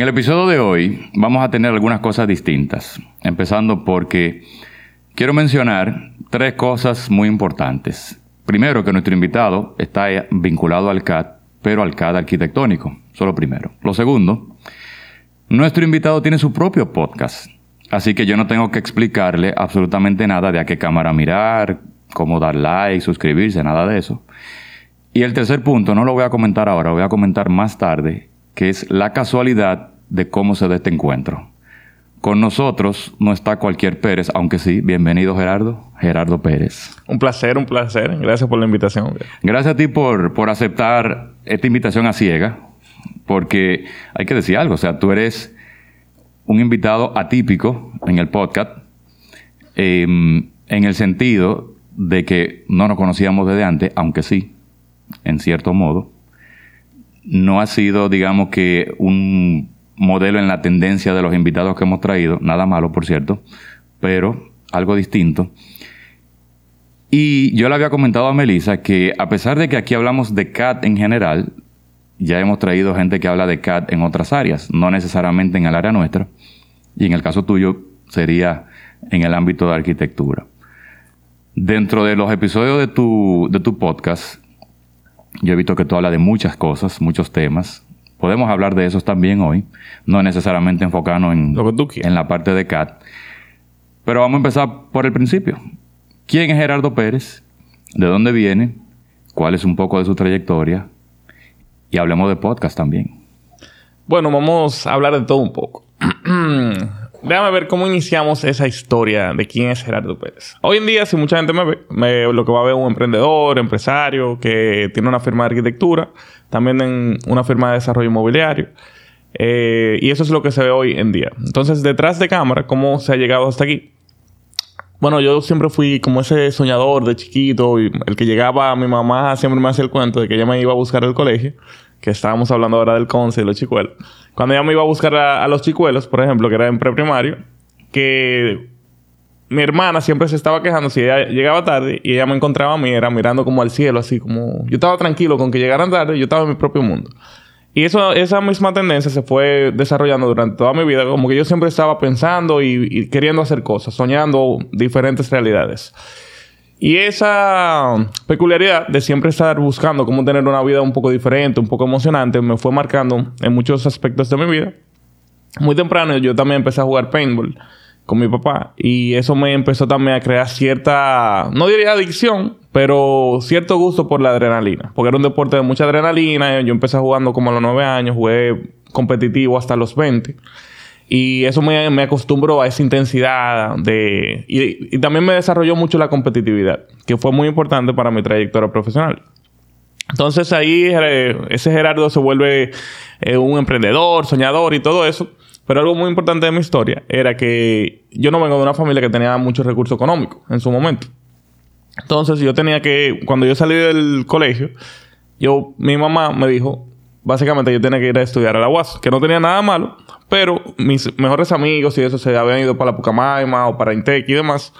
En el episodio de hoy vamos a tener algunas cosas distintas, empezando porque quiero mencionar tres cosas muy importantes. Primero, que nuestro invitado está vinculado al CAD, pero al CAD arquitectónico, solo primero. Lo segundo, nuestro invitado tiene su propio podcast, así que yo no tengo que explicarle absolutamente nada de a qué cámara mirar, cómo dar like, suscribirse, nada de eso. Y el tercer punto, no lo voy a comentar ahora, lo voy a comentar más tarde, que es la casualidad de cómo se da este encuentro. Con nosotros no está cualquier Pérez, aunque sí, bienvenido Gerardo, Gerardo Pérez. Un placer, un placer. Gracias por la invitación. Gracias a ti por, por aceptar esta invitación a ciega, porque hay que decir algo, o sea, tú eres un invitado atípico en el podcast, em, en el sentido de que no nos conocíamos desde antes, aunque sí, en cierto modo no ha sido, digamos que, un modelo en la tendencia de los invitados que hemos traído, nada malo, por cierto, pero algo distinto. Y yo le había comentado a Melissa que a pesar de que aquí hablamos de CAT en general, ya hemos traído gente que habla de CAT en otras áreas, no necesariamente en el área nuestra, y en el caso tuyo sería en el ámbito de arquitectura. Dentro de los episodios de tu, de tu podcast, yo he visto que tú hablas de muchas cosas, muchos temas. Podemos hablar de esos también hoy, no necesariamente enfocarnos en, en la parte de CAT. Pero vamos a empezar por el principio. ¿Quién es Gerardo Pérez? ¿De dónde viene? ¿Cuál es un poco de su trayectoria? Y hablemos de podcast también. Bueno, vamos a hablar de todo un poco. Déjame ver cómo iniciamos esa historia de quién es Gerardo Pérez. Hoy en día, si mucha gente me ve, lo que va a ver un emprendedor, empresario, que tiene una firma de arquitectura, también en una firma de desarrollo inmobiliario. Eh, y eso es lo que se ve hoy en día. Entonces, detrás de cámara, ¿cómo se ha llegado hasta aquí? Bueno, yo siempre fui como ese soñador de chiquito, y el que llegaba a mi mamá siempre me hacía el cuento de que ella me iba a buscar al colegio, que estábamos hablando ahora del conce y los chicuelos. Cuando ella me iba a buscar a, los chicuelos, por ejemplo, que era en preprimario, que mi hermana siempre se estaba quejando si ella llegaba tarde y ella me encontraba a mí, era mirando como al cielo, así como... Yo estaba tranquilo con que llegaran tarde, yo estaba en mi propio mundo. Y eso, esa misma tendencia se fue desarrollando durante toda mi vida, como que yo siempre estaba pensando y queriendo hacer cosas, soñando diferentes realidades. Y esa peculiaridad de siempre estar buscando cómo tener una vida un poco diferente, un poco emocionante, me fue marcando en muchos aspectos de mi vida. Muy temprano yo también empecé a jugar paintball con mi papá y eso me empezó también a crear cierta, no diría adicción, pero cierto gusto por la adrenalina, porque era un deporte de mucha adrenalina. Yo empecé jugando como a los 9 años, jugué competitivo hasta los 20. Y eso me, me acostumbró a esa intensidad de... Y, también me desarrolló mucho la competitividad, que fue muy importante para mi trayectoria profesional. Entonces ahí eh, ese Gerardo se vuelve eh, un emprendedor, soñador y todo eso. Pero algo muy importante de mi historia era que yo no vengo de una familia que tenía mucho recurso económico en su momento. Entonces yo tenía que, cuando yo salí del colegio, yo, mi mamá me dijo, básicamente yo tenía que ir a estudiar a la UAS, que no tenía nada malo, pero mis mejores amigos y eso se habían ido para la Pucamaima o para Intec y demás.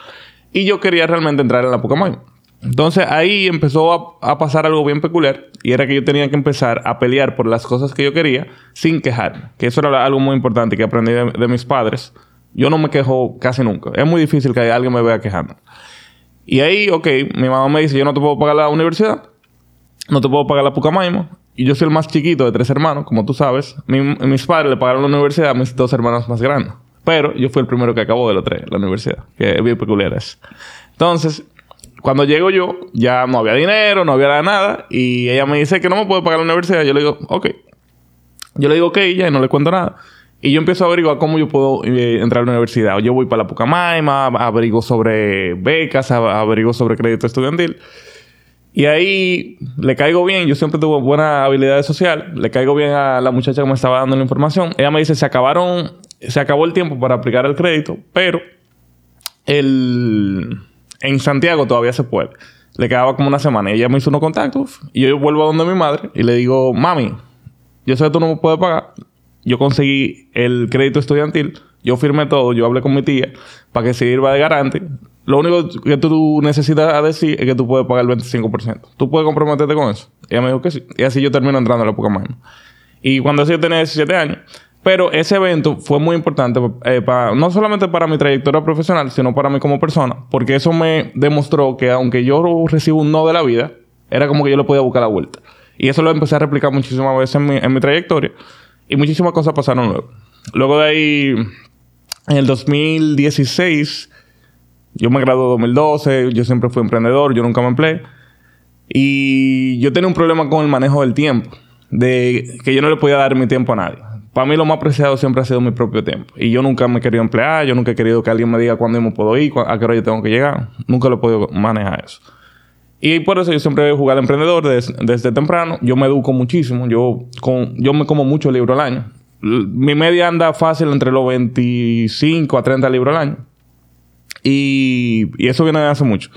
Y yo quería realmente entrar en la Pucamaima. Entonces ahí empezó a, pasar algo bien peculiar y era que yo tenía que empezar a pelear por las cosas que yo quería sin quejarme. Que eso era algo muy importante que aprendí de, mis padres. Yo no me quejo casi nunca. Es muy difícil que alguien me vea quejando. Y ahí, ok, mi mamá me dice, yo no te puedo pagar la universidad, no te puedo pagar la Pucamaima, yo soy el más chiquito de tres hermanos, como tú sabes. mis padres le pagaron la universidad a mis dos hermanos más grandes. Pero yo fui el primero que acabó de los tres, la universidad. Que es bien peculiar eso. Entonces, cuando llego yo, ya no había dinero, no había nada. Y ella me dice que no me puede pagar la universidad. Yo le digo, ok. Yo le digo, ok, ya, y no le cuento nada. Y yo empiezo a averiguar cómo yo puedo eh, entrar a la universidad. Yo voy para la Pucamaima, averiguo sobre becas, averiguo sobre crédito estudiantil. Y ahí le caigo bien, yo siempre tuve buena habilidad social, le caigo bien a la muchacha que me estaba dando la información. Ella me dice, se acabaron, se acabó el tiempo para aplicar el crédito, pero el, en Santiago todavía se puede. Le quedaba como una semana y ella me hizo unos contactos y yo vuelvo a donde mi madre y le digo, mami, yo sé que tú no me puedes pagar. Yo conseguí el crédito estudiantil, yo firmé todo, yo hablé con mi tía para que se sirva de garante. Lo único que tú necesitas decir es que tú puedes pagar el 25%. ¿Tú puedes comprometerte con eso? ella me dijo que sí. Y así yo termino entrando a la Pokémon. Y cuando yo tenía 17 años, Pero ese evento fue muy importante, eh, para, no solamente para mi trayectoria profesional, sino para mí como persona, porque eso me demostró que aunque yo recibo un no de la vida, era como que yo le podía buscar la vuelta. Y eso lo empecé a replicar muchísimas veces en mi, en mi trayectoria. Y muchísimas cosas pasaron luego. Luego de ahí, en el 2016, yo me gradué en 2012, yo siempre fui emprendedor, yo nunca me empleé. Y yo tenía un problema con el manejo del tiempo, de que yo no le podía dar mi tiempo a nadie. Para mí lo más preciado siempre ha sido mi propio tiempo. Y yo nunca me he querido emplear, yo nunca he querido que alguien me diga cuándo me puedo ir, a qué hora yo tengo que llegar. Nunca lo he podido manejar eso. Y por eso yo siempre jugado al emprendedor desde, temprano. Yo me educo muchísimo. Yo, con, yo me como mucho libro al año. Mi media anda fácil entre los 25 a 30 libros al año. Y, y eso viene de hace mucho.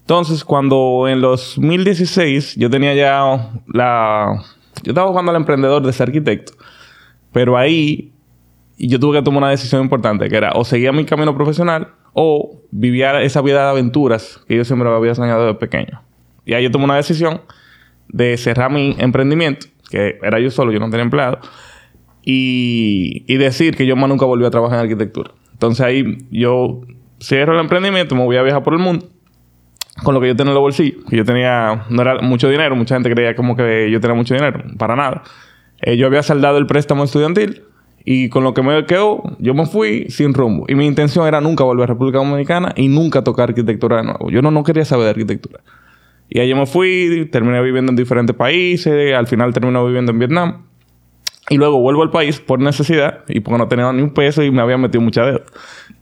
Entonces, cuando en los 2016 yo tenía ya la... Yo estaba jugando al emprendedor de ser arquitecto. Pero ahí yo tuve que tomar una decisión importante, que era o seguía mi camino profesional o vivía esa vida de aventuras que yo siempre había soñado desde pequeño. Y ahí yo tomé una decisión de cerrar mi emprendimiento, que era yo solo, yo no tenía empleado, y, y decir que yo más nunca volví a trabajar en arquitectura. Entonces ahí yo cierro el emprendimiento, me voy a viajar por el mundo con lo que yo tenía en el bolsillo. Que yo tenía, no era mucho dinero, mucha gente creía como que yo tenía mucho dinero, para nada. Eh, yo había saldado el préstamo estudiantil y con lo que me quedó, yo me fui sin rumbo. Y mi intención era nunca volver a República Dominicana y nunca tocar arquitectura de nuevo. Yo no, no quería saber de arquitectura. Y ahí yo me fui, terminé viviendo en diferentes países, al final terminé viviendo en Vietnam. Y luego vuelvo al país por necesidad y porque no tenía ni un peso y me había metido mucha deuda.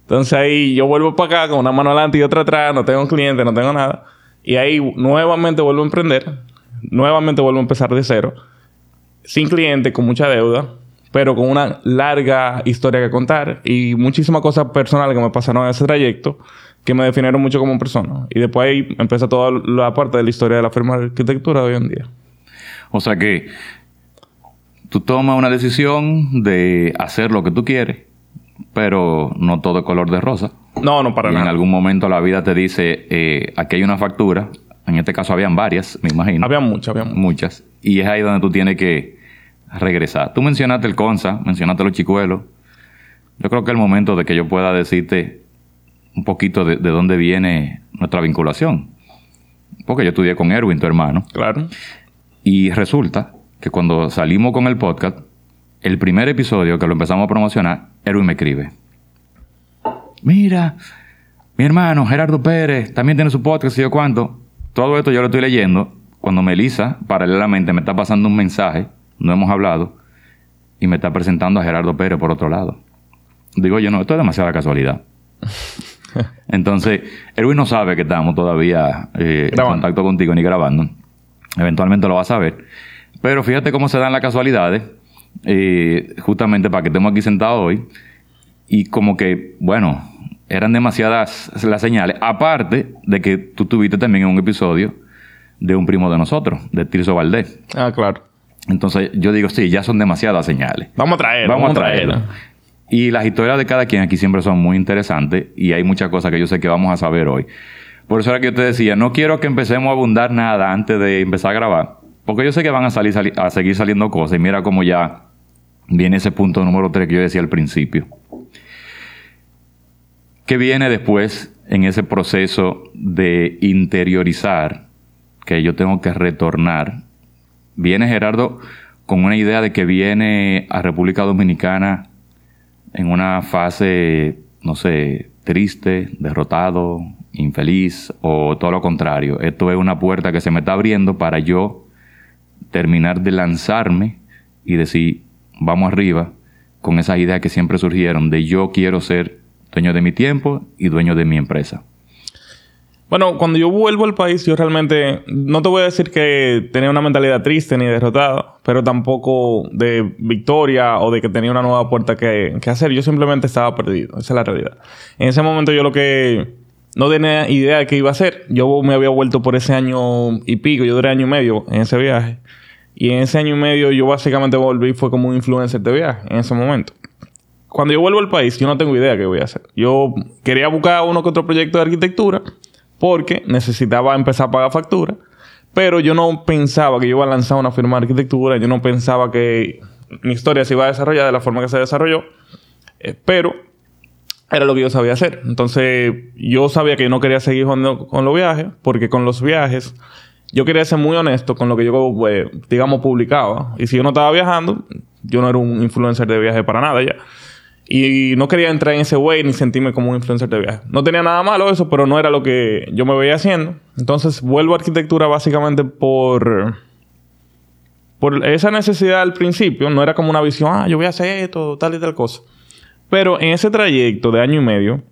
Entonces ahí yo vuelvo para acá con una mano adelante y otra atrás, no tengo cliente, no tengo nada. Y ahí nuevamente vuelvo a emprender, nuevamente vuelvo a empezar de cero, sin cliente, con mucha deuda, pero con una larga historia que contar y muchísimas cosas personales que me pasaron en ese trayecto que me definieron mucho como persona. Y después ahí empieza toda la parte de la historia de la firma de arquitectura de hoy en día. O sea que tú tomas una decisión de hacer lo que tú quieres pero no todo es color de rosa. No, no para y nada. En algún momento la vida te dice, eh, aquí hay una factura. En este caso habían varias, me imagino. Había muchas, había muchas. Y es ahí donde tú tienes que regresar. Tú mencionaste el CONSA, mencionaste los chicuelos. Yo creo que es el momento de que yo pueda decirte un poquito de, de dónde viene nuestra vinculación. Porque yo estudié con Erwin, tu hermano. Claro. Y resulta que cuando salimos con el podcast, el primer episodio que lo empezamos a promocionar, Erwin me escribe. Mira, mi hermano Gerardo Pérez también tiene su podcast y yo cuánto. Todo esto yo lo estoy leyendo cuando Melissa, paralelamente, me está pasando un mensaje, no hemos hablado, y me está presentando a Gerardo Pérez por otro lado. Digo yo, no, esto es demasiada casualidad. Entonces, Erwin no sabe que estamos todavía eh, en contacto contigo ni grabando. Eventualmente lo va a saber. Pero fíjate cómo se dan las casualidades eh, justamente para que estemos aquí sentados hoy. Y como que, bueno, eran demasiadas las señales. Aparte de que tú tuviste también en un episodio de un primo de nosotros, de Tirso Valdés. Ah, claro. Entonces yo digo, sí, ya son demasiadas señales. Vamos a traer, vamos, a traerlo. Y las historias de cada quien aquí siempre son muy interesantes y hay muchas cosas que yo sé que vamos a saber hoy. Por eso era que yo te decía, no quiero que empecemos a abundar nada antes de empezar a grabar, porque yo sé que van a, salir, a seguir saliendo cosas y mira cómo ya viene ese punto número 3 que yo decía al principio. ¿Qué viene después en ese proceso de interiorizar que yo tengo que retornar? Viene Gerardo con una idea de que viene a República Dominicana en una fase, no sé, triste, derrotado, infeliz o todo lo contrario. Esto es una puerta que se me está abriendo para yo terminar de lanzarme y decir, vamos arriba con esas ideas que siempre surgieron de yo quiero ser dueño de mi tiempo y dueño de mi empresa. Bueno, cuando yo vuelvo al país, yo realmente no te voy a decir que tenía una mentalidad triste ni derrotada, pero tampoco de victoria o de que tenía una nueva puerta que, que, hacer. Yo simplemente estaba perdido. Esa es la realidad. En ese momento yo lo que no tenía idea de qué iba a hacer. Yo me había vuelto por ese año y pico, yo duré año y medio en ese viaje. Y en ese año y medio yo básicamente volví, fue como un influencer de viaje en ese momento. Cuando yo vuelvo al país, yo no tengo idea qué voy a hacer. Yo quería buscar uno que otro proyecto de arquitectura porque necesitaba empezar a pagar factura. Pero yo no pensaba que yo iba a lanzar una firma de arquitectura. Yo no pensaba que, mi historia se iba a desarrollar de la forma que se desarrolló, eh, pero era lo que yo sabía hacer. Entonces, yo sabía que yo no quería seguir jugando con los viajes, porque con los viajes yo quería ser muy honesto con lo que yo, pues, digamos, publicaba. Y si yo no estaba viajando, yo no era un influencer de viaje para nada ya. Y no quería entrar en ese way ni sentirme como un influencer de viaje. No tenía nada malo eso, pero no era lo que yo me veía haciendo. Entonces vuelvo a arquitectura básicamente por... Por esa necesidad al principio. No era como una visión, ah, yo voy a hacer esto, tal y tal cosa. Pero en ese trayecto de año y medio,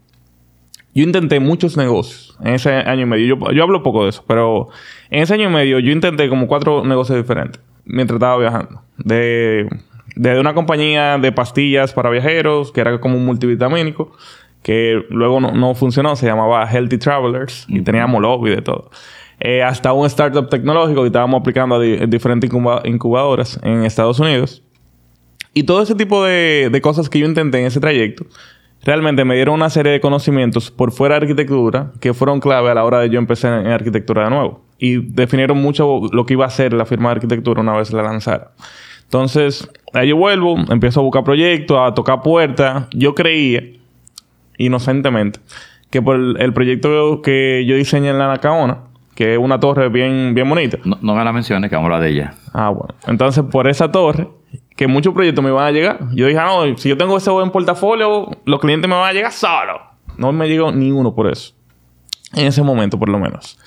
yo intenté muchos negocios. En ese año y medio. Yo, yo hablo poco de eso, pero en ese año y medio yo intenté como cuatro negocios diferentes mientras estaba viajando. De de una compañía de pastillas para viajeros, que era como un multivitamínico, que luego no, funcionó, se llamaba Healthy Travelers y teníamos lobby de todo. Eh, hasta un startup tecnológico que estábamos aplicando a diferentes incubadoras en Estados Unidos. Y todo ese tipo de, de, cosas que yo intenté en ese trayecto, realmente me dieron una serie de conocimientos por fuera de arquitectura que fueron clave a la hora de yo empezar en, arquitectura de nuevo. Y definieron mucho lo que iba a ser la firma de arquitectura una vez la lanzara. Entonces, ahí yo vuelvo, empiezo a buscar proyectos, a tocar puertas. Yo creía, inocentemente, que por el, proyecto que yo diseñé en la Nacaona, que es una torre bien, bien bonita. No, me la menciones, que vamos a hablar de ella. Ah, bueno. Entonces, por esa torre, que muchos proyectos me iban a llegar. Yo dije, ah, no, si yo tengo ese buen portafolio, los clientes me van a llegar solo. No me llegó ni uno por eso. En ese momento, por lo menos.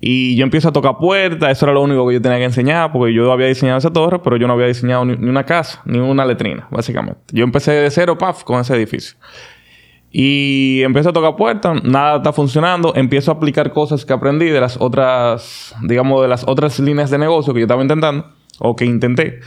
Y yo empiezo a tocar puertas, eso era lo único que yo tenía que enseñar, porque yo había diseñado esa torre, pero yo no había diseñado ni, una casa, ni una letrina, básicamente. Yo empecé de cero, paf, con ese edificio. Y empiezo a tocar puertas, nada está funcionando, empiezo a aplicar cosas que aprendí de las otras, digamos, de las otras líneas de negocio que yo estaba intentando, o que intenté.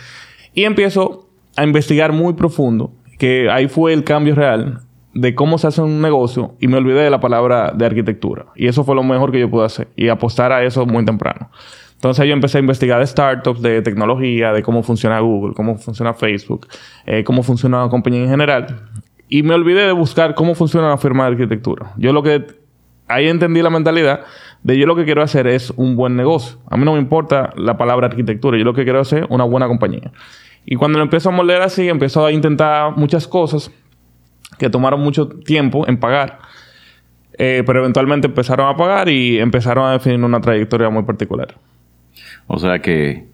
Y empiezo a investigar muy profundo, que ahí fue el cambio real de cómo se hace un negocio y me olvidé de la palabra de arquitectura. Y eso fue lo mejor que yo pude hacer y apostar a eso muy temprano. Entonces yo empecé a investigar de startups, de tecnología, de cómo funciona Google, cómo funciona Facebook, eh, cómo funciona una compañía en general. Y me olvidé de buscar cómo funciona una firma de arquitectura. Yo lo que... Ahí entendí la mentalidad de yo lo que quiero hacer es un buen negocio. A mí no me importa la palabra arquitectura. Yo lo que quiero hacer es una buena compañía. Y cuando lo empiezo a moldear así, empiezo a intentar muchas cosas que tomaron mucho tiempo en pagar. Eh, pero eventualmente empezaron a pagar y empezaron a definir una trayectoria muy particular. O sea que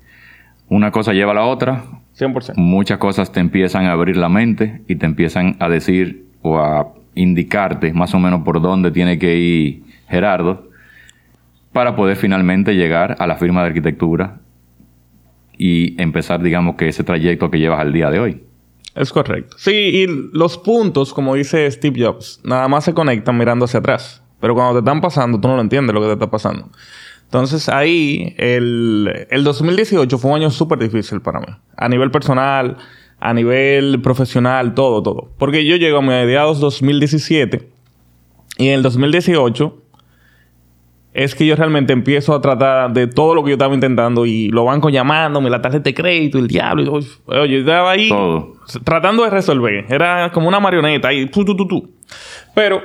una cosa lleva a la otra. 100%. Muchas cosas te empiezan a abrir la mente y te empiezan a decir o a indicarte más o menos por dónde tiene que ir Gerardo para poder finalmente llegar a la firma de arquitectura y empezar, digamos, que ese trayecto que llevas al día de hoy. Es correcto. Sí, y los puntos, como dice Steve Jobs, nada más se conectan mirando hacia atrás. Pero cuando te están pasando, tú no lo entiendes lo que te está pasando. Entonces ahí, el, el 2018 fue un año súper difícil para mí. A nivel personal, a nivel profesional, todo, todo. Porque yo llego a mediados 2017 y en el 2018 es que yo realmente empiezo a tratar de todo lo que yo estaba intentando y los bancos llamándome, la tarjeta de crédito, el diablo. Y, yo estaba ahí tratando de resolver. Era como una marioneta y tú, tú, tú, tú. Pero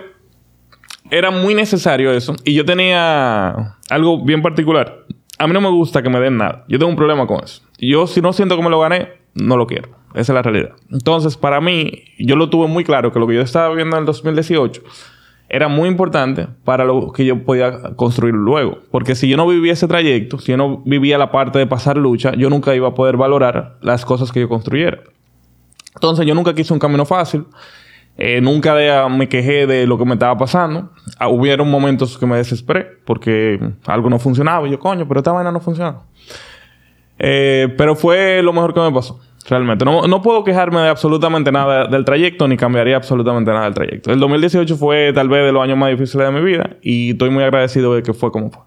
era muy necesario eso. Y yo tenía algo bien particular. A mí no me gusta que me den nada. Yo tengo un problema con eso. Yo, si no siento que me lo gané, no lo quiero. Esa es la realidad. Entonces, para mí, yo lo tuve muy claro que lo que yo estaba viendo en el 2018 era muy importante para lo que yo podía construir luego. Porque si yo no vivía ese trayecto, si yo no vivía la parte de pasar lucha, yo nunca iba a poder valorar las cosas que yo construyera. Entonces yo nunca quise un camino fácil. Eh, nunca me quejé de lo que me estaba pasando. Ah, hubieron momentos que me desesperé porque algo no funcionaba. Y yo, coño, pero esta vaina no funciona. Eh, pero fue lo mejor que me pasó. Realmente. No, puedo quejarme de absolutamente nada del trayecto, ni cambiaría absolutamente nada del trayecto. El 2018 fue tal vez de los años más difíciles de mi vida y estoy muy agradecido de que fue como fue.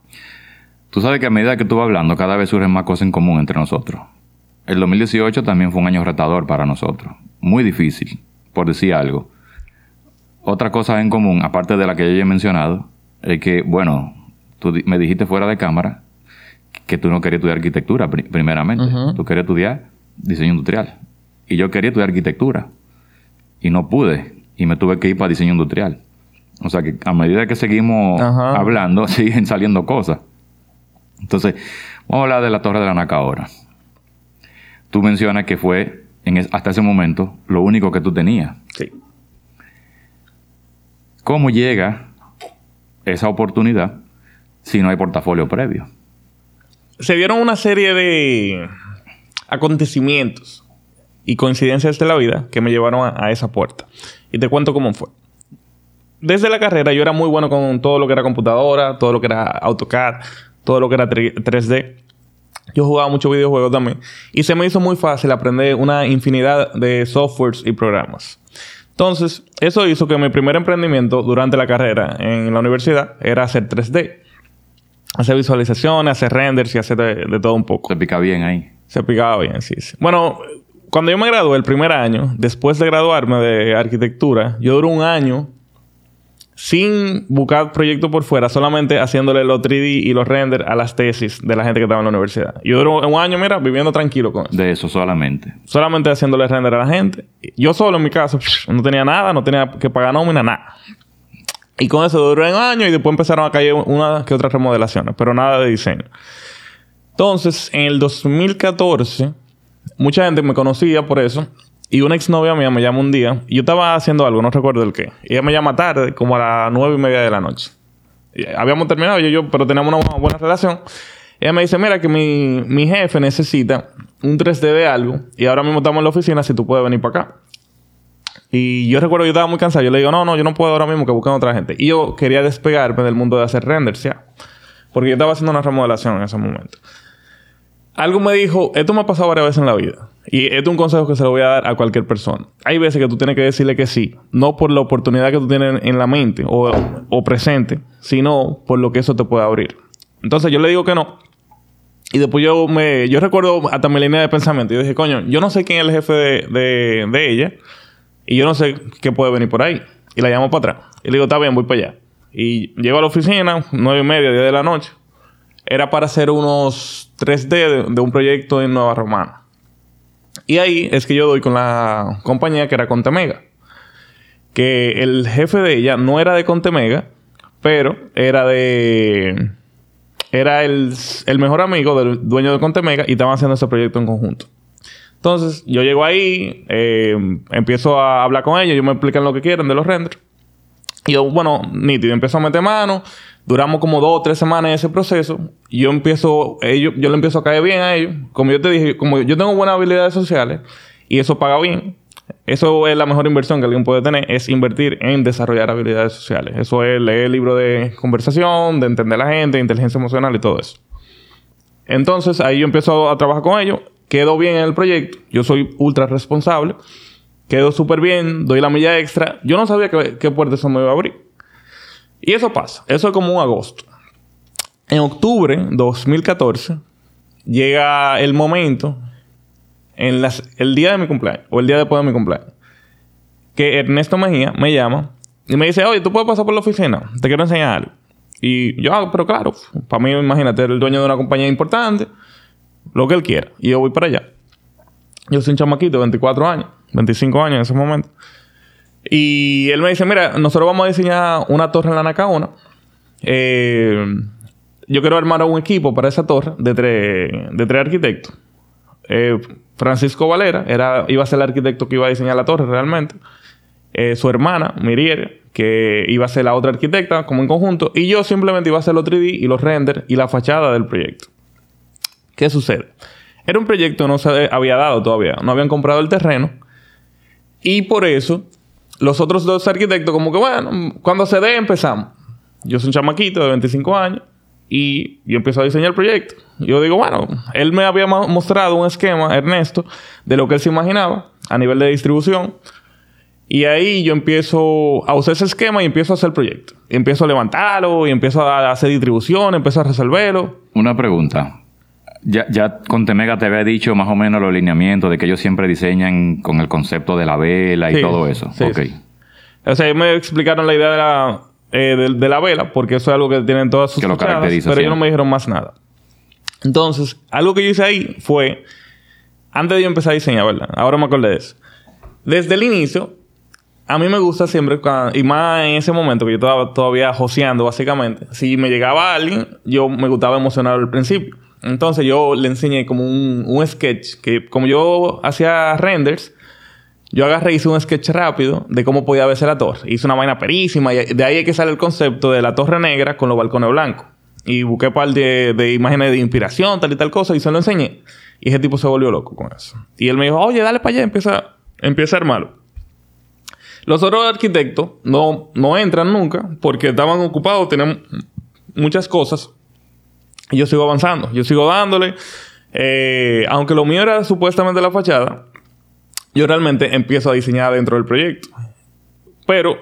Tú sabes que a medida que tú vas hablando, cada vez surgen más cosas en común entre nosotros. El 2018 también fue un año retador para nosotros. Muy difícil, por decir algo. Otra cosa en común, aparte de la que yo ya he mencionado, es que, bueno, tú me dijiste fuera de cámara que tú no querías estudiar arquitectura, primeramente. Tú querías estudiar diseño industrial. Y yo quería estudiar arquitectura. Y no pude. Y me tuve que ir para diseño industrial. O sea que a medida que seguimos hablando, siguen saliendo cosas. Entonces, vamos a hablar de la Torre de la Naca ahora. Tú mencionas que fue en es- hasta ese momento lo único que tú tenías. Sí. ¿Cómo llega esa oportunidad si no hay portafolio previo? Se dieron una serie de acontecimientos y coincidencias de la vida que me llevaron a, a esa puerta. Y te cuento cómo fue. Desde la carrera yo era muy bueno con todo lo que era computadora, todo lo que era AutoCAD, todo lo que era tri- 3D. Yo jugaba muchos videojuegos también. Y se me hizo muy fácil aprender una infinidad de softwares y programas. Entonces, eso hizo que mi primer emprendimiento durante la carrera en la universidad era hacer 3D. Hacer visualizaciones, hacer renders y hacer de, de todo un poco. Se pica bien ahí. Se picaba bien, sí, sí. Bueno, cuando yo me gradué el primer año, después de graduarme de arquitectura, yo duré un año sin buscar proyectos por fuera, solamente haciéndole los 3D y los renders a las tesis de la gente que estaba en la universidad. Yo duré un año, mira, viviendo tranquilo con eso. De eso solamente. Solamente haciéndole render a la gente. Yo solo en mi casa, no tenía nada, no tenía que pagar nómina, nada. Y con eso duré un año y después empezaron a caer unas que otras remodelaciones, pero nada de diseño. Entonces, en el 2014, mucha gente me conocía por eso. Y una exnovia mía me llama un día. Y yo estaba haciendo algo, no recuerdo el qué. Y ella me llama tarde, como a las nueve y media de la noche. Y habíamos terminado, yo, yo, pero teníamos una buena relación. Ella me dice, mira que mi, mi jefe necesita un 3D de algo. Y ahora mismo estamos en la oficina, si tú puedes venir para acá. Y yo recuerdo yo estaba muy cansado. Yo le digo, no, no, yo no puedo ahora mismo que busquen otra gente. Y yo quería despegarme del mundo de hacer renders ya. Porque yo estaba haciendo una remodelación en ese momento. Algo me dijo, esto me ha pasado varias veces en la vida. Y esto es un consejo que se lo voy a dar a cualquier persona. Hay veces que tú tienes que decirle que sí. No por la oportunidad que tú tienes en la mente o, o presente, sino por lo que eso te puede abrir. Entonces yo le digo que no. Y después yo me... Yo recuerdo hasta mi línea de pensamiento. Yo dije, coño, yo no sé quién es el jefe de, de, de ella. Y yo no sé qué puede venir por ahí. Y la llamo para atrás. Y le digo, está bien, voy para allá. Y llego a la oficina, nueve y media, diez de la noche. Era para hacer unos 3D de, un proyecto en Nueva Romana. Y ahí es que yo doy con la compañía que era Contemega. Que el jefe de ella no era de Contemega, pero era de... Era el, el mejor amigo del dueño de Contemega y estaban haciendo ese proyecto en conjunto. Entonces, yo llego ahí, eh, empiezo a hablar con ellos, ellos me explican lo que quieren de los renders. Y yo, bueno, nítido, empiezo a meter mano. Duramos como dos o tres semanas en ese proceso. Y yo empiezo, ellos, yo le empiezo a caer bien a ellos. Como yo te dije, como yo tengo buenas habilidades sociales y eso paga bien. Eso es la mejor inversión que alguien puede tener, es invertir en desarrollar habilidades sociales. Eso es leer libros de conversación, de entender a la gente, de inteligencia emocional y todo eso. Entonces ahí yo empiezo a trabajar con ellos, quedo bien en el proyecto, yo soy ultra responsable, quedo súper bien, doy la milla extra. Yo no sabía qué, qué puerta eso me iba a abrir. Y eso pasa, eso es como un agosto. En octubre 2014 llega el momento, en las, el día de mi cumpleaños, o el día después de mi cumpleaños, que Ernesto Mejía me llama y me dice, oye, ¿tú puedes pasar por la oficina? Te quiero enseñar algo. Y yo, ah, pero claro, para mí, imagínate, el dueño de una compañía importante, lo que él quiera. Y yo voy para allá. Yo soy un chamaquito de 24 años, 25 años en ese momento. Y él me dice, mira, nosotros vamos a diseñar una torre en la Nacaona. Eh, yo quiero armar un equipo para esa torre de tres, de tres arquitectos. Eh, Francisco Valera era, iba a ser el arquitecto que iba a diseñar la torre realmente. Eh, su hermana, Miriel, que iba a ser la otra arquitecta, como en conjunto. Y yo simplemente iba a hacer los 3D y los renders y la fachada del proyecto. ¿Qué sucede? Era un proyecto que no se había dado todavía. No habían comprado el terreno. Y por eso, los otros dos arquitectos, como que bueno, cuando se dé, empezamos. Yo soy un chamaquito de 25 años y yo empiezo a diseñar el proyecto. Yo digo, bueno, él me había mo- mostrado un esquema, Ernesto, de lo que él se imaginaba a nivel de distribución. Y ahí yo empiezo a usar ese esquema y empiezo a hacer el proyecto. Y empiezo a levantarlo, y empiezo a hacer distribución, empiezo a resolverlo. Una pregunta. Ya, ya con Temega te había dicho más o menos los lineamientos de que ellos siempre diseñan con el concepto de la vela y Sí, todo eso. sí, ok. sí. O sea, ellos me explicaron la idea de la, eh, de, de la vela, porque eso es algo que tienen todas sus Que lo caracteriza, pero ellos no me dijeron más nada. Entonces, algo que yo hice ahí fue, antes de yo empezar a diseñar, ¿verdad? Ahora me acordé de eso. Desde el inicio, a mí me gusta siempre, y más en ese momento que yo estaba todavía joseando, básicamente, si me llegaba alguien, yo me gustaba emocionar al principio. Entonces yo le enseñé como un, un sketch que como yo hacía renders, yo agarré hice un sketch rápido de cómo podía verse la torre. Hice una vaina perísima y de ahí es que sale el concepto de la torre negra con los balcones blancos. Y busqué par de, de imágenes de inspiración, tal y tal cosa, y se lo enseñé. Y ese tipo se volvió loco con eso. Y él me dijo, oye, dale para allá, empieza, empieza a armarlo. Los otros arquitectos no, no entran nunca porque estaban ocupados, tenían muchas cosas. Y yo sigo avanzando, yo sigo dándole. Eh, aunque lo mío era supuestamente la fachada, yo realmente empiezo a diseñar dentro del proyecto. Pero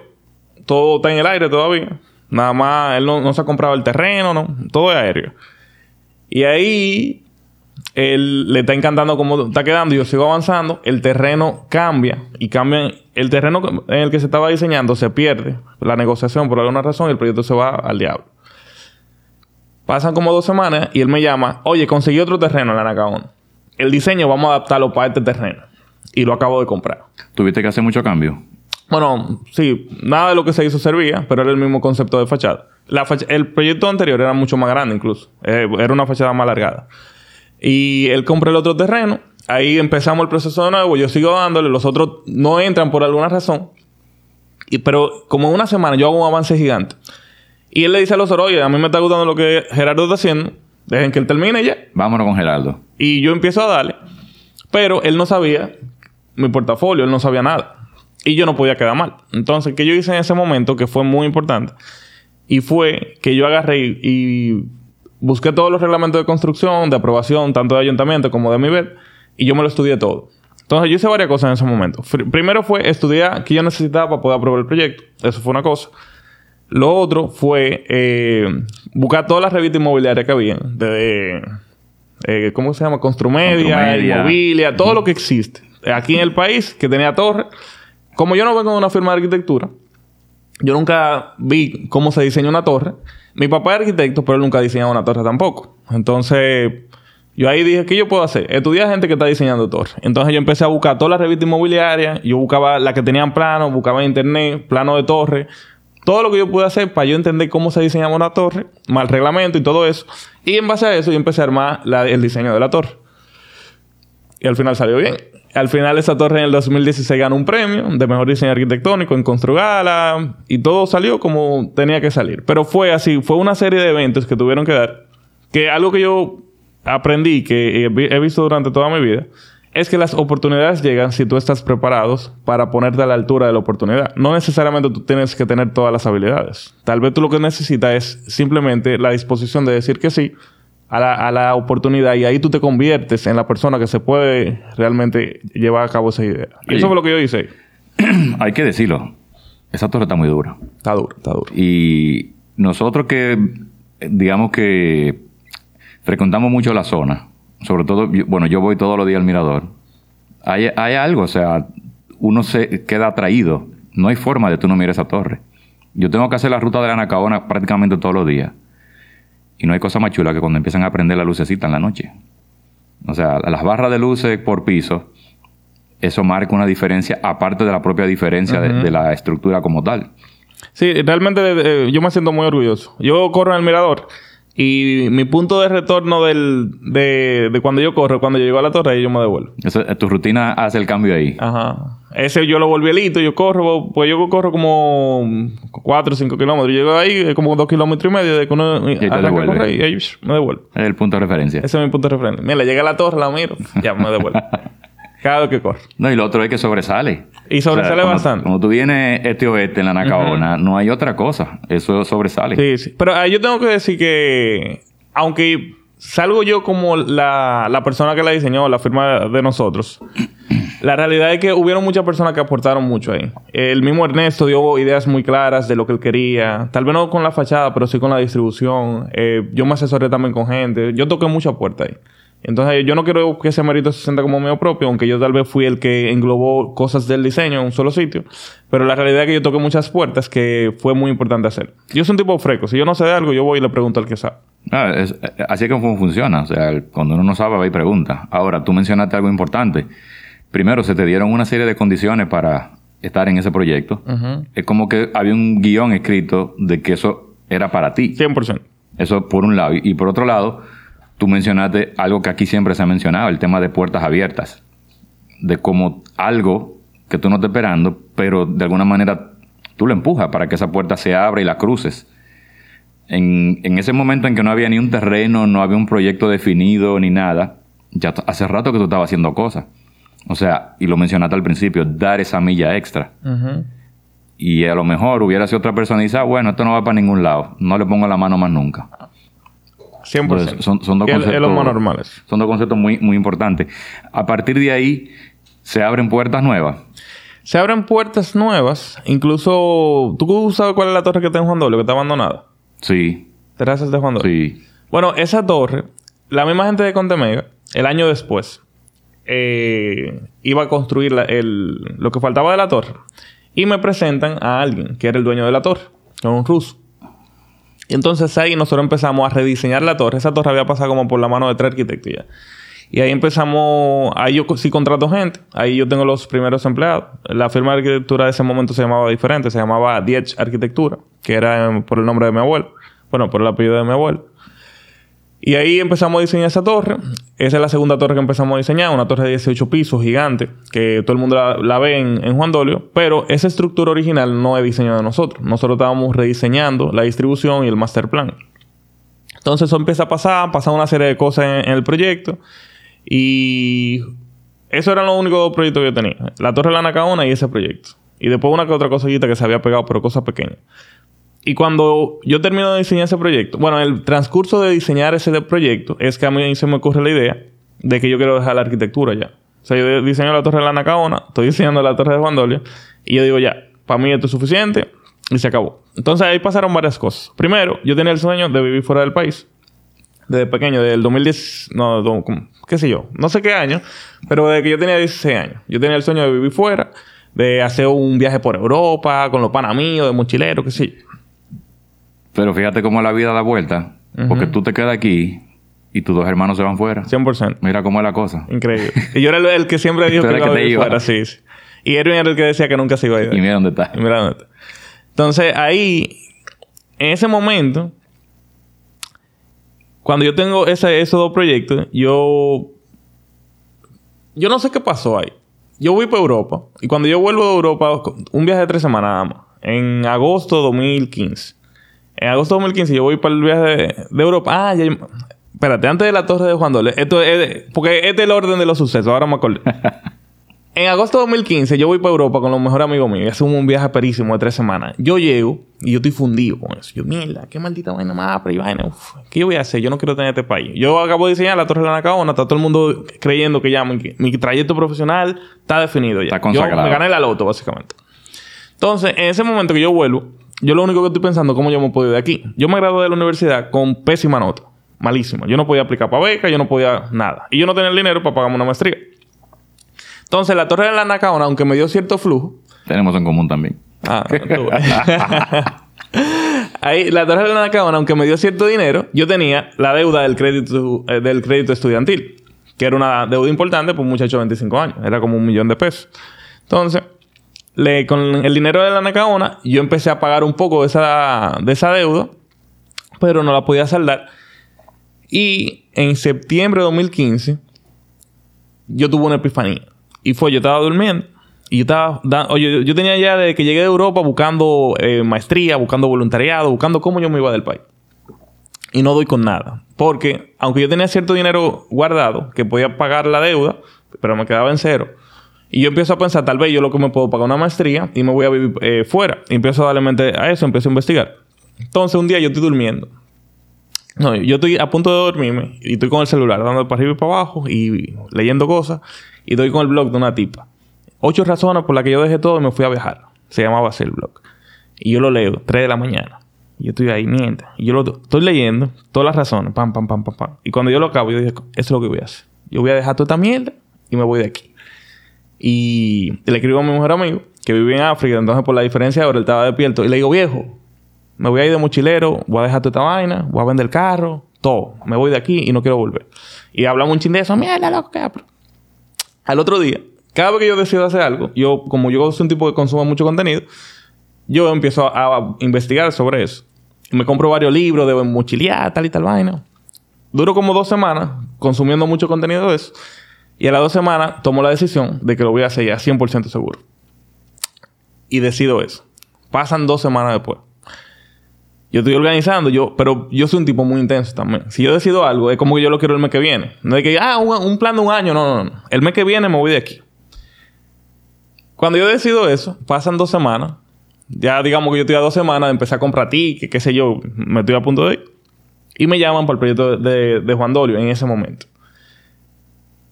todo está en el aire todavía. Nada más, él no, se ha comprado el terreno, no. Todo es aéreo. Y ahí, él le está encantando cómo está quedando. Yo sigo avanzando. El terreno cambia. Y cambia. El terreno en el que se estaba diseñando se pierde. La negociación por alguna razón y el proyecto se va al diablo. Pasan como dos semanas y él me llama. Oye, conseguí otro terreno en la Nacaón. El diseño vamos a adaptarlo para este terreno. Y lo acabo de comprar. ¿Tuviste que hacer mucho cambio? Bueno, sí, nada de lo que se hizo servía, pero era el mismo concepto de fachada. La el proyecto anterior era mucho más grande incluso. Eh, era una fachada más alargada. Y él compró el otro terreno. Ahí empezamos el proceso de nuevo. Yo sigo dándole. Los otros no entran por alguna razón. Y, pero como en una semana yo hago un avance gigante. Y él le dice a los otros, oye, a mí me está gustando lo que Gerardo está haciendo. Dejen que él termine ya. Vámonos con Gerardo. Y yo empiezo a darle. Pero él no sabía mi portafolio. Él no sabía nada y yo no podía quedar mal. Entonces, ¿qué yo hice en ese momento que fue muy importante? Y fue que yo agarré y, busqué todos los reglamentos de construcción, de aprobación, tanto de ayuntamiento como de mi BED, y yo me lo estudié todo. Entonces, yo hice varias cosas en ese momento. Primero fue estudiar qué yo necesitaba para poder aprobar el proyecto. Eso fue una cosa. Lo otro fue eh, buscar todas las revistas inmobiliarias que había. De, eh, ¿cómo se llama? Construmedia, Inmobilia, todo lo que existe. Aquí en el país, que tenía torre como yo no vengo de una firma de arquitectura, yo nunca vi cómo se diseña una torre. Mi papá es arquitecto, pero él nunca ha diseñado una torre tampoco. Entonces, yo ahí dije, ¿qué yo puedo hacer? Estudiar gente que está diseñando torres. Entonces yo empecé a buscar todas las revistas inmobiliarias. Yo buscaba las que tenían plano, buscaba en internet, plano de torre. Todo lo que yo pude hacer para yo entender cómo se diseñaba una torre, mal reglamento y todo eso. Y en base a eso yo empecé a armar el diseño de la torre. Y al final salió bien. Al final esa torre en el 2016 ganó un premio de mejor diseño arquitectónico en Construgala y todo salió como tenía que salir. Pero fue así, fue una serie de eventos que tuvieron que dar. Que algo que yo aprendí, que he visto durante toda mi vida, es que las oportunidades llegan si tú estás preparados para ponerte a la altura de la oportunidad. No necesariamente tú tienes que tener todas las habilidades. Tal vez tú lo que necesitas es simplemente la disposición de decir que sí a la, oportunidad y ahí tú te conviertes en la persona que se puede realmente llevar a cabo esa idea. Y eso fue lo que yo hice. Hay que decirlo. Esa torre está muy dura. Está dura, está dura. Y nosotros que, digamos que frecuentamos mucho la zona, sobre todo, bueno, yo voy todos los días al mirador. Hay, hay algo, o sea, uno se queda atraído. No hay forma de tú no mirar esa torre. Yo tengo que hacer la ruta de la Nacaona prácticamente todos los días. Y no hay cosa más chula que cuando empiezan a prender la lucecita en la noche. O sea, las barras de luces por piso, eso marca una diferencia, aparte de la propia diferencia de, la estructura como tal. Sí, realmente eh, yo me siento muy orgulloso. Yo corro en el mirador y mi punto de retorno del, de, de cuando yo corro, cuando yo llego a la torre, yo me devuelvo. tu rutina hace el cambio ahí. Ajá. Ese yo lo volví elito, yo corro, pues yo corro como 4 o 5 kilómetros. Llego ahí como 2 kilómetros y medio de que uno y te correr y ahí me devuelvo. Es el punto de referencia. Ese es mi punto de referencia. Mira, llega a la torre, la miro, ya me devuelvo. Cada vez que. No, y lo otro es que sobresale. Y sobresale bastante. Cuando tú vienes este oeste en la Nacaona, no hay otra cosa. Eso sobresale. Sí, sí. Pero ah, yo tengo que decir que, aunque salgo yo como la, la persona que la diseñó, la firma de nosotros, la realidad es que hubieron muchas personas que aportaron mucho ahí. El mismo Ernesto dio ideas muy claras de lo que él quería. Tal vez no con la fachada, pero sí con la distribución. Eh, yo me asesoré también con gente. Yo toqué mucha puerta ahí. Entonces, yo no quiero que ese mérito se sienta como mío propio, aunque yo tal vez fui el que englobó cosas del diseño en un solo sitio. Pero la realidad es que yo toqué muchas puertas que fue muy importante hacer. Yo soy un tipo fresco. Si yo no sé de algo, yo voy y le pregunto al que sabe. Ah, es, así es como funciona. O sea, cuando uno no sabe, va y pregunta. Ahora, tú mencionaste algo importante primero se te dieron una serie de condiciones para estar en ese proyecto. Es como que había un guion escrito de que eso era para ti. 100%. Eso por un lado. Y por otro lado, tú mencionaste algo que aquí siempre se ha mencionado, el tema de puertas abiertas. De como algo que tú no estás esperando, pero de alguna manera tú lo empujas para que esa puerta se abra y la cruces. En, en ese momento en que no había ni un terreno, no había un proyecto definido ni nada, ya hace rato que tú estabas haciendo cosas. O sea, y lo mencionaste al principio, dar esa milla extra. Y a lo mejor hubiera sido otra persona y dice, ah, bueno, esto no va para ningún lado. No le pongo la mano más nunca. 100%. Entonces, son, son dos conceptos. es lo más normal eso. Son dos conceptos muy, muy importantes. A partir de ahí, se abren puertas nuevas. Se abren puertas nuevas. Incluso... ¿Tú sabes cuál es la torre que está en Juan Dolio? Que está abandonada. Sí, Terrazas de Juan Dolio. sí. Bueno, esa torre... La misma gente de Contemega... El año después... eh, iba a construir la- el, lo que faltaba de la torre. Y me presentan a alguien que era el dueño de la torre. Que era un ruso. Entonces ahí nosotros empezamos a rediseñar la torre. Esa torre había pasado como por la mano de tres arquitectos ya. Y ahí empezamos... Ahí yo sí contrato gente. Ahí yo tengo los primeros empleados. La firma de arquitectura de ese momento se llamaba diferente. Se llamaba Diech Arquitectura. Que era por el nombre de mi abuelo. Bueno, por el apellido de mi abuelo. Y ahí empezamos a diseñar esa torre. Esa es la segunda torre que empezamos a diseñar. Una torre de 18 pisos gigante. Que todo el mundo la, ve en, Juan Dolio. Pero esa estructura original no es diseño de nosotros. Nosotros estábamos rediseñando la distribución y el master plan. Entonces eso empieza a pasar. Pasan una serie de cosas en, en el proyecto. Y eso eran los únicos dos proyectos que yo tenía. La Torre de la Nacaona y ese proyecto. Y después una que otra cosita que se había pegado, pero cosas pequeñas. Y cuando yo termino de diseñar ese proyecto, bueno, el transcurso de diseñar ese proyecto es que a mí se me ocurre la idea de que yo quiero dejar la arquitectura ya. O sea, yo diseño la Torre de la Nacaona, estoy diseñando la Torre de Juan Dolio, y yo digo ya, para mí esto es suficiente y se acabó. Entonces ahí pasaron varias cosas. Primero, yo tenía el sueño de vivir fuera del país desde pequeño, desde el 2010, no, qué sé yo, no sé qué año, pero desde que yo tenía 16 años. Yo tenía el sueño de vivir fuera, de hacer un viaje por Europa, con los panas míos, de mochilero, qué sé yo. Pero fíjate cómo la vida da vuelta. Porque tú te quedas aquí y tus dos hermanos se van fuera. 100%. Mira cómo es la cosa. Increíble. Y yo era el, que siempre dijo que iba a que iba. fuera, sí, sí. Y Erwin era el que decía que nunca se iba a ir. Y mira dónde está. Y mira dónde está. Entonces, ahí, en ese momento, cuando yo tengo ese- esos dos proyectos, yo. Yo no sé qué pasó ahí. Yo voy para Europa. Y cuando yo vuelvo de Europa, un viaje de tres semanas nada más. En agosto de 2015. En agosto de 2015 yo voy para el viaje de, de Europa. Ah, ya. Espérate, antes de la Torre de Juan Dolio. Esto es. Porque este es el orden de los sucesos. Ahora me acordé. En agosto de 2015 yo voy para Europa con los mejores amigos míos y hacemos un viaje perísimo de tres semanas. Yo llego y yo estoy fundido con eso. Yo, mierda, qué maldita vaina más, pero y vaina, uf, ¿qué yo voy a hacer? Yo no quiero tener este país. Yo acabo de diseñar la Torre de la Nacaona, está todo el mundo creyendo que ya mi, mi trayecto profesional está definido ya. Está consagrado. Yo me gané la loto, básicamente. Entonces, en ese momento que yo vuelvo, yo lo único que estoy pensando es cómo yo me puedo ir de aquí. Yo me gradué de la universidad con pésima nota. Malísima. Yo no podía aplicar para beca, yo no podía nada. Y yo no tenía el dinero para pagarme una maestría. Entonces, la Torre de la Nacaona, aunque me dio cierto flujo... Tenemos en común también. Ah, tú. Ahí, la Torre de la Nacaona, aunque me dio cierto dinero, yo tenía la deuda del crédito, eh, del crédito estudiantil. Que era una deuda importante por un muchacho de 25 años. Era como un millón de pesos. Entonces, le, con el dinero de la Nacaona, yo empecé a pagar un poco de esa, de esa deuda, pero no la podía saldar. Y en septiembre de 2015, yo tuve una epifanía. Y fue, yo estaba durmiendo. Y yo estaba... yo- yo tenía ya desde que llegué de Europa buscando eh, maestría, buscando voluntariado, buscando cómo yo me iba del país. Y no doy con nada. Porque, aunque yo tenía cierto dinero guardado, que podía pagar la deuda, pero me quedaba en cero. Y yo empiezo a pensar, tal vez yo lo que me puedo pagar una maestría y me voy a vivir eh, fuera. Y empiezo a darle mente a eso, empiezo a investigar. Entonces, un día yo estoy durmiendo. No, yo estoy a punto de dormirme y estoy con el celular dando para arriba y para abajo y leyendo cosas. Y estoy con el blog de una tipa. Ocho razones por las que yo dejé todo y me fui a viajar. Se llamaba así el blog. Y yo lo leo, 3 de la mañana. Y yo estoy ahí, mientras. Y yo lo estoy leyendo, todas las razones, pam, pam, pam, pam, pam. Y cuando yo lo acabo, yo dije, eso es lo que voy a hacer. Yo voy a dejar toda esta mierda y me voy de aquí. Y le escribo a mi mejor amigo, que vive en África, entonces por la diferencia ahora él estaba despierto. Y le digo, viejo, me voy a ir de mochilero, voy a dejar toda esta vaina, voy a vender el carro, todo. Me voy de aquí y no quiero volver. Y hablamos un chin de eso, mierda, loco, ¿qué? Al otro día, cada vez que yo decido hacer algo, yo, como yo soy un tipo que consume mucho contenido, yo empiezo a, a investigar sobre eso. Me compro varios libros de mochilear, tal y tal vaina. Duro como dos semanas consumiendo mucho contenido de eso. Y a las dos semanas tomo la decisión de que lo voy a hacer ya 100% seguro. Y decido eso. Pasan dos semanas después. Yo estoy organizando, yo, pero yo soy un tipo muy intenso también. Si yo decido algo, es como que yo lo quiero el mes que viene. No es que, ah, un, plan de un año. No, no, no. El mes que viene me voy de aquí. Cuando yo decido eso, pasan dos semanas. Ya digamos que yo estoy a dos semanas de empezar a comprar tickets, qué sé yo, me estoy a punto de ir. Y me llaman para el proyecto de, de Juan Dolio en ese momento.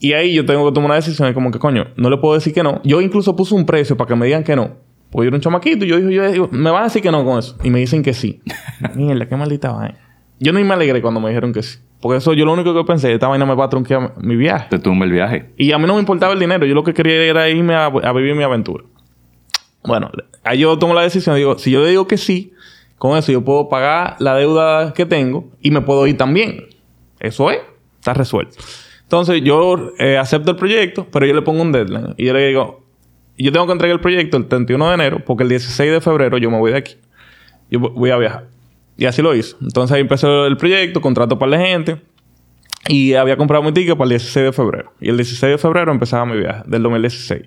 Y ahí yo tengo que tomar una decisión. Es como que, coño, no le puedo decir que no. Yo incluso puse un precio para que me digan que no. Pues yo era un chamaquito y yo dije, yo, digo, me van a decir que no con eso. Y me dicen que sí. Mierda, qué maldita vaina. Yo ni me alegré cuando me dijeron que sí. Porque eso yo lo único que pensé, esta vaina me va a trunquear mi viaje. Te tumba el viaje. Y a mí no me importaba el dinero. Yo lo que quería era irme a, a vivir mi aventura. Bueno, ahí yo tomo la decisión. Digo, si yo le digo que sí, con eso yo puedo pagar la deuda que tengo y me puedo ir también. Eso es. Está resuelto. Entonces yo eh, acepto el proyecto, pero yo le pongo un deadline. Y yo le digo, yo tengo que entregar el proyecto el 31 de enero porque el 16 de febrero yo me voy de aquí. Yo voy a viajar. Y así lo hizo. Entonces ahí empezó el proyecto, contrato para la gente. Y había comprado mi ticket para el 16 de febrero. Y el 16 de febrero empezaba mi viaje del 2016.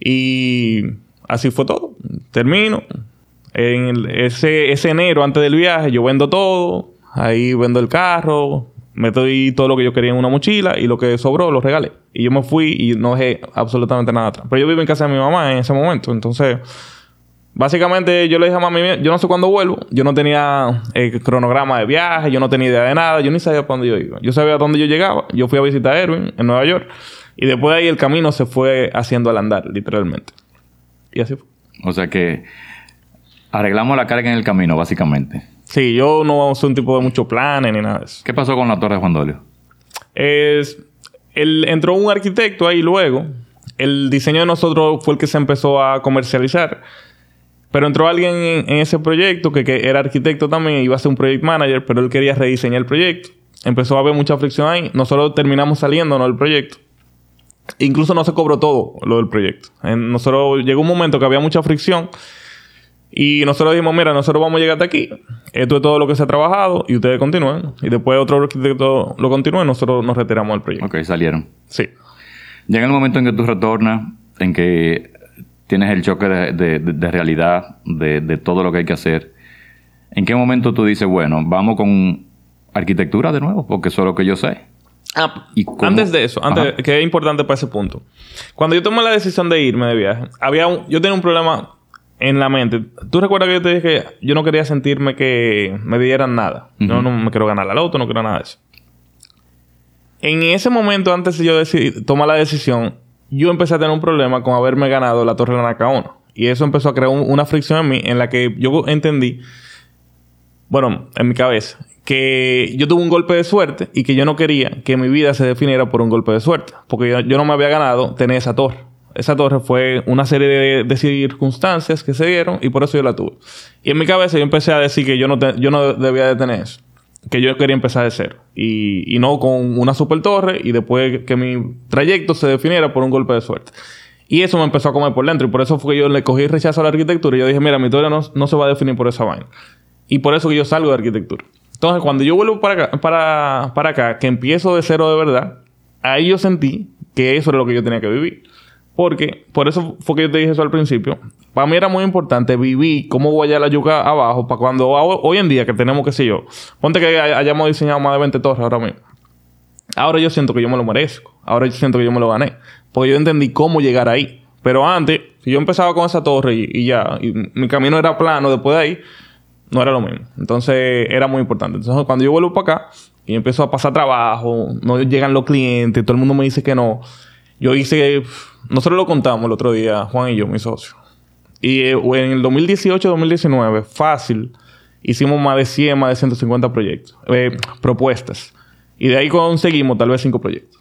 Y así fue todo. Termino. En el- ese, ese enero, antes del viaje, yo vendo todo. Ahí vendo el carro. Meto ahí todo lo que yo quería en una mochila. Y lo que sobró lo regalé. Y yo me fui y no dejé absolutamente nada atrás. Pero yo vivo en casa de mi mamá en ese momento. Entonces, Básicamente yo le dije a mami, yo no sé cuándo vuelvo. Yo no tenía eh, cronograma de viaje, yo no tenía idea de nada, yo ni sabía para dónde yo iba. Yo sabía dónde yo llegaba. Yo fui a visitar a Erwin en Nueva York. Y después de ahí el camino se fue haciendo al andar, literalmente. Y así fue. O sea que arreglamos la carga en el camino, básicamente. Sí, yo no soy un tipo de muchos planes ni nada de eso. ¿Qué pasó con la Torre de Juan Dolio? Es, el, entró un arquitecto ahí luego. El diseño de nosotros fue el que se empezó a comercializar. Pero entró alguien en, en ese proyecto que, que era arquitecto también, iba a ser un project manager, pero él quería rediseñar el proyecto. Empezó a haber mucha fricción ahí. Nosotros terminamos saliéndonos del proyecto. Incluso no se cobró todo lo del proyecto. En- nosotros llegó un momento que había mucha fricción. Y nosotros dijimos, mira, nosotros vamos a llegar hasta aquí. Esto es todo lo que se ha trabajado y ustedes continúen. Y después otro arquitecto lo continúe, nosotros nos retiramos del proyecto. Ok, salieron. Sí. Llega el momento en que tú retornas, en que tienes el choque de, de- realidad, de, de todo lo que hay que hacer. ¿En qué momento tú dices, bueno, vamos con arquitectura de nuevo? Porque eso es lo que yo sé. Ah, ¿Y antes de eso, antes, Ajá. que es importante para ese punto. Cuando yo tomé la decisión de irme de viaje, había un- yo tenía un problema en la mente. ¿Tú recuerdas que yo te dije que yo no quería sentirme que me dieran nada? Yo no me quiero ganar la loto, no quiero nada de eso. En ese momento, antes de yo decidir, tomar la decisión, yo empecé a tener un problema con haberme ganado la Torre de la Nacaona. Y eso empezó a crear un- una fricción en mí en la que yo entendí bueno, en mi cabeza, que yo tuve un golpe de suerte y que yo no quería que mi vida se definiera por un golpe de suerte, porque yo, yo no me había ganado tener esa torre. Esa torre fue una serie de, de circunstancias que se dieron y por eso yo la tuve. Y en mi cabeza yo empecé a decir que yo no, te- yo no debía de tener eso, que yo quería empezar de cero y, y no con una super torre y después que mi trayecto se definiera por un golpe de suerte. Y eso me empezó a comer por dentro. Y por eso fue que yo le cogí rechazo a la arquitectura. Y yo dije, mira, mi historia no, no se va a definir por esa vaina. Y por eso que yo salgo de arquitectura. Entonces, cuando yo vuelvo para acá, para, para acá, que empiezo de cero de verdad, ahí yo sentí que eso era lo que yo tenía que vivir. Porque, por eso fue que yo te dije eso al principio. Para mí era muy importante vivir cómo voy a la yuca abajo para cuando ho- hoy en día que tenemos, qué sé yo, ponte que hay- hayamos diseñado más de 20 torres ahora mismo. Ahora yo siento que yo me lo merezco. Ahora yo siento que yo me lo gané. Porque yo entendí cómo llegar ahí. Pero antes, si yo empezaba con esa torre y, y ya, y mi camino era plano después de ahí, no era lo mismo. Entonces era muy importante. Entonces cuando yo vuelvo para acá y empiezo a pasar trabajo, no llegan los clientes, todo el mundo me dice que no. Yo hice, nosotros lo contamos el otro día, Juan y yo, mi socio. Y eh, en el 2018-2019, fácil, hicimos más de 100, más de 150 proyectos, eh, propuestas. Y de ahí conseguimos tal vez 5 proyectos.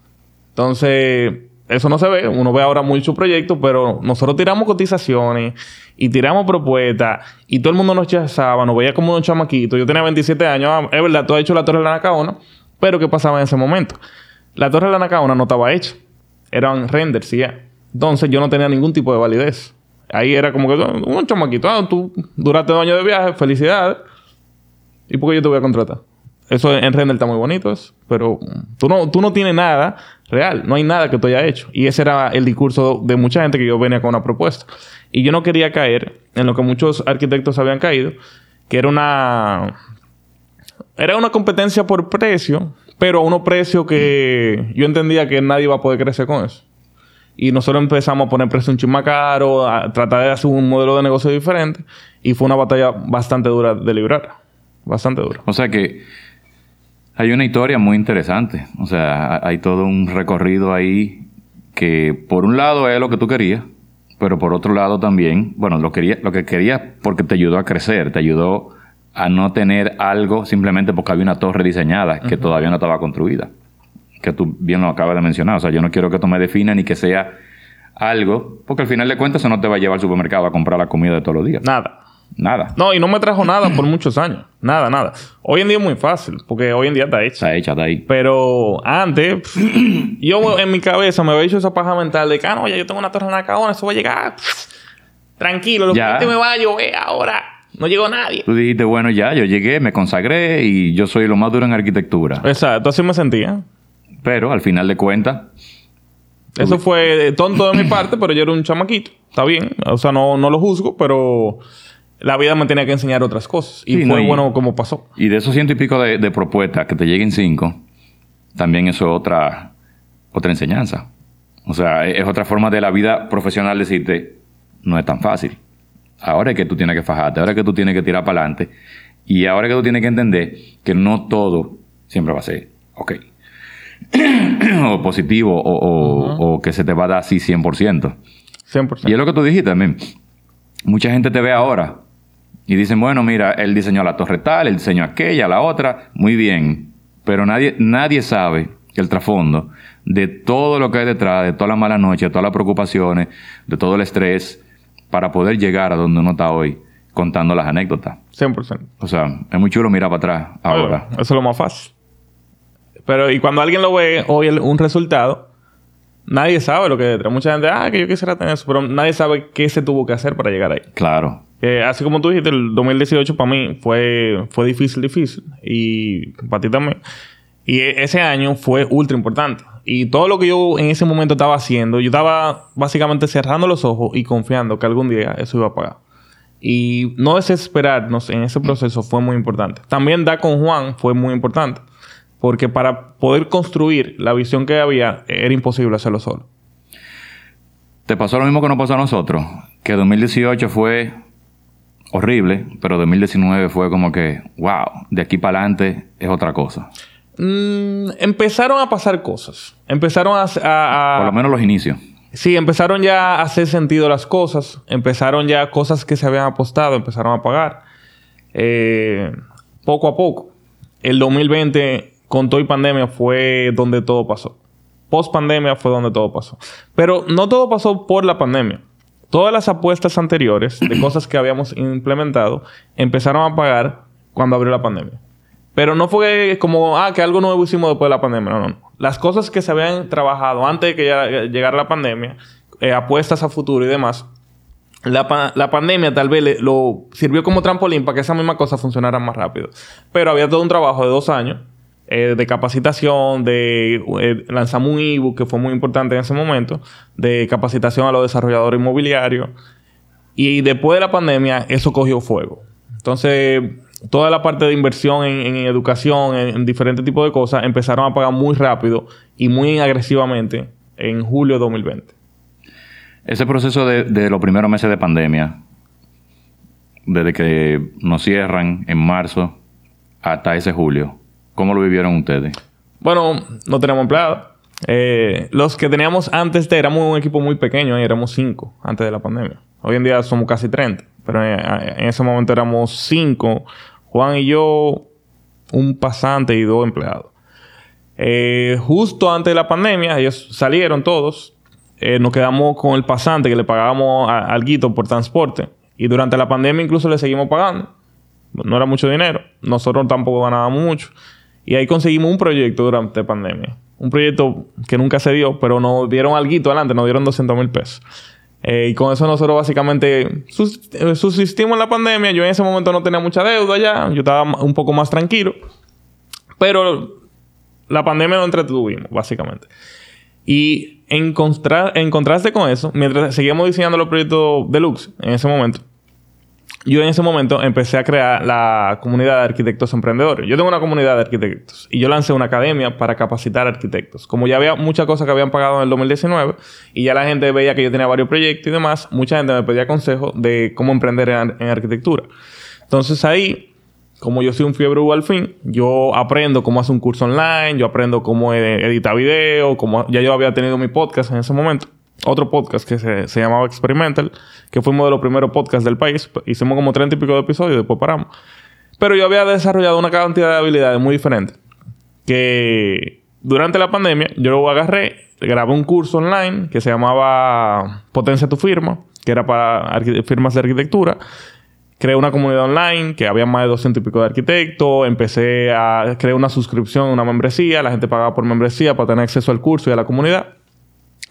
Entonces, eso no se ve. Uno ve ahora muchos proyectos, pero nosotros tiramos cotizaciones y tiramos propuestas y todo el mundo nos chazaba, nos veía como unos chamaquitos. Yo tenía 27 años. Ah, es verdad, tú has hecho la Torre de la Nacaona, pero ¿qué pasaba en ese momento? La Torre de la Nacaona no estaba hecha. Eran renders ya. Entonces, yo no tenía ningún tipo de validez. Ahí era como que un chamaquito. Ah, tú duraste dos años de viaje, felicidades. ¿Y por qué yo te voy a contratar? Eso en render está muy bonito, eso. pero tú no, tú no tienes nada real, no hay nada que tú hayas hecho. Y ese era el discurso de mucha gente que yo venía con una propuesta. Y yo no quería caer en lo que muchos arquitectos habían caído, que era una era una competencia por precio, pero a unos precios que yo entendía que nadie iba a poder crecer con eso. Y nosotros empezamos a poner precio un chin más caro, a tratar de hacer un modelo de negocio diferente. Y fue una batalla bastante dura de librar. Bastante dura. O sea que hay una historia muy interesante. O sea, hay todo un recorrido ahí que por un lado es lo que tú querías, pero por otro lado también, bueno, lo, quería, lo que querías porque te ayudó a crecer, te ayudó a no tener algo simplemente porque había una torre diseñada que todavía no estaba construida. Que tú bien lo acabas de mencionar. O sea, yo no quiero que tú me definas ni que sea algo, porque al final de cuentas eso no te va a llevar al supermercado a comprar la comida de todos los días. Nada. Nada. No, y no me trajo nada por muchos años. Nada, nada. Hoy en día es muy fácil, porque hoy en día está hecha. Está hecha, está ahí. Pero antes, yo en mi cabeza me había hecho esa paja mental de que, ah, no, ya yo tengo una torre en la cabona, eso va a llegar. Tranquilo, lo que me va a llover ahora. No llegó nadie. Tú dijiste, bueno, ya, yo llegué, me consagré y yo soy lo más duro en arquitectura. Exacto, así me sentía. Pero al final de cuentas, Eso fue tonto de mi parte, pero yo era un chamaquito. Está bien. O sea, no, no lo juzgo, pero la vida me tenía que enseñar otras cosas. Y Sí, fue no, y- bueno como pasó. y de esos ciento y pico de, de propuestas que te lleguen cinco, también eso es otra, otra enseñanza. O sea, es es otra forma de la vida profesional decirte, no es tan fácil. Ahora es que tú tienes que fajarte, ahora es que tú tienes que tirar para adelante. Y ahora es que tú tienes que entender que no todo siempre va a ser, ok. o positivo, o, o- o que se te va a dar así 100%. 100%. Y es lo que tú dijiste también. Mucha gente te ve ahora y dicen, bueno, mira, él diseñó la torre tal, él diseñó aquella, la otra, muy bien. Pero nadie, nadie sabe el trasfondo de todo lo que hay detrás, de todas las malas noches, de todas las preocupaciones, de todo el estrés, para poder llegar a donde uno está hoy contando las anécdotas. 100%. O sea, es muy chulo mirar para atrás ahora. Eso es lo más fácil. Pero, y cuando alguien lo ve hoy, el- un resultado, nadie sabe lo que hay detrás. Mucha gente, ah, que yo quisiera tener eso, pero nadie sabe qué se tuvo que hacer para llegar ahí. Claro. Eh, así como tú dijiste, el 2018 para mí fue, fue difícil, difícil. Y para ti también. Y e- ese año fue ultra importante. Y todo lo que yo en ese momento estaba haciendo, yo estaba básicamente cerrando los ojos y confiando que algún día eso iba a pagar. Y no desesperarnos en ese proceso fue muy importante. También dar con Juan fue muy importante. Porque para poder construir la visión que había, era imposible hacerlo solo. Te pasó lo mismo que nos pasó a nosotros, que 2018 fue horrible, pero 2019 fue como que, wow, de aquí para adelante es otra cosa. Mm, empezaron a pasar cosas. Empezaron a... a- a- Por lo menos los inicios. Sí, empezaron ya a hacer sentido las cosas. Empezaron ya cosas que se habían apostado, empezaron a pagar. Eh, poco a poco. El 2020, con todo y pandemia, fue donde todo pasó. Post pandemia fue donde todo pasó. Pero no todo pasó por la pandemia. Todas las apuestas anteriores de cosas que habíamos implementado empezaron a pagar cuando abrió la pandemia. Pero no fue como, ah, que algo nuevo hicimos después de la pandemia. No, no. no. Las cosas que se habían trabajado antes de que ya llegara la pandemia, eh, apuestas a futuro y demás, la, pa- la pandemia tal vez le- lo sirvió como trampolín para que esa misma cosa funcionara más rápido. Pero había todo un trabajo de dos años eh, de capacitación, de eh, lanzamos un ebook que fue muy importante en ese momento, de capacitación a los desarrolladores inmobiliarios. Y después de la pandemia, eso cogió fuego. Entonces, toda la parte de inversión en, educación, en, en diferentes tipos de cosas, empezaron a pagar muy rápido y muy agresivamente en julio de 2020. Ese proceso de, de los primeros meses de pandemia, desde que nos cierran en marzo hasta ese julio, ¿cómo lo vivieron ustedes? Bueno, no tenemos empleados. Eh, los que teníamos antes de éramos un equipo muy pequeño, éramos cinco antes de la pandemia. Hoy en día somos casi 30, pero en, ese momento éramos cinco, Juan y yo, un pasante y dos empleados. Eh, justo antes de la pandemia, ellos salieron todos. Eh, nos quedamos con el pasante que le pagábamos a- alguito por transporte. Y durante la pandemia incluso le seguimos pagando. No era mucho dinero. Nosotros tampoco ganábamos mucho. Y ahí conseguimos un proyecto durante pandemia. Un proyecto que nunca se dio, pero nos dieron alguito adelante, nos dieron 200 mil pesos. Eh, y con eso nosotros básicamente eh, subsistimos en la pandemia. Yo en ese momento no tenía mucha deuda ya. Yo estaba un poco más tranquilo. Pero la pandemia lo entretuvimos, básicamente. Y en, en contraste con eso, mientras seguíamos diseñando los proyectos deluxe en ese momento, yo en ese momento empecé a crear la comunidad de arquitectos emprendedores. Yo tengo una comunidad de arquitectos y yo lancé una academia para capacitar arquitectos. Como ya había muchas cosas que habían pagado en el 2019 y ya la gente veía que yo tenía varios proyectos y demás, mucha gente me pedía consejos de cómo emprender en, arquitectura. Entonces ahí, como yo soy un fiebre al fin, yo aprendo cómo hacer un curso online, yo aprendo cómo editar video, cómo ya yo había tenido mi podcast en ese momento otro podcast que se, llamaba Experimental, que fuimos de los primeros podcasts del país. Hicimos como 30 y pico de episodios y después paramos. Pero yo había desarrollado una cantidad de habilidades muy diferentes. Que durante la pandemia yo lo agarré, grabé un curso online que se llamaba Potencia tu firma, que era para firmas de arquitectura. Creé una comunidad online que había más de 200 y pico de arquitectos. Empecé a crear una suscripción, una membresía. La gente pagaba por membresía para tener acceso al curso y a la comunidad.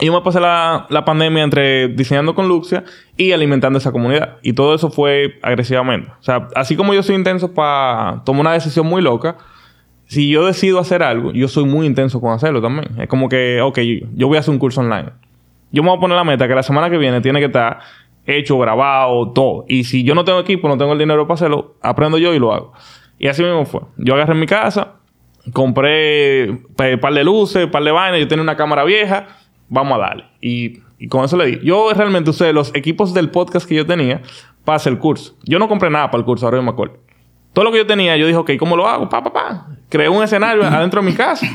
Y yo me pasé la, pandemia entre diseñando con Luxia y alimentando esa comunidad. Y todo eso fue agresivamente. O sea, así como yo soy intenso para tomar una decisión muy loca, si yo decido hacer algo, yo soy muy intenso con hacerlo también. Es como que, ok, yo voy a hacer un curso online. Yo me voy a poner la meta que la semana que viene tiene que estar hecho, grabado, todo. Y si yo no tengo equipo, no tengo el dinero para hacerlo, aprendo yo y lo hago. Y así mismo fue. Yo agarré mi casa, compré un par de luces, un par de vainas, yo tenía una cámara vieja vamos a darle. Y, con eso le di. Yo realmente usé los equipos del podcast que yo tenía para hacer el curso. Yo no compré nada para el curso, ahora yo me acuerdo. Todo lo que yo tenía, yo dije, ok, ¿cómo lo hago? Pa, pa, pa. Creé un escenario adentro de mi casa.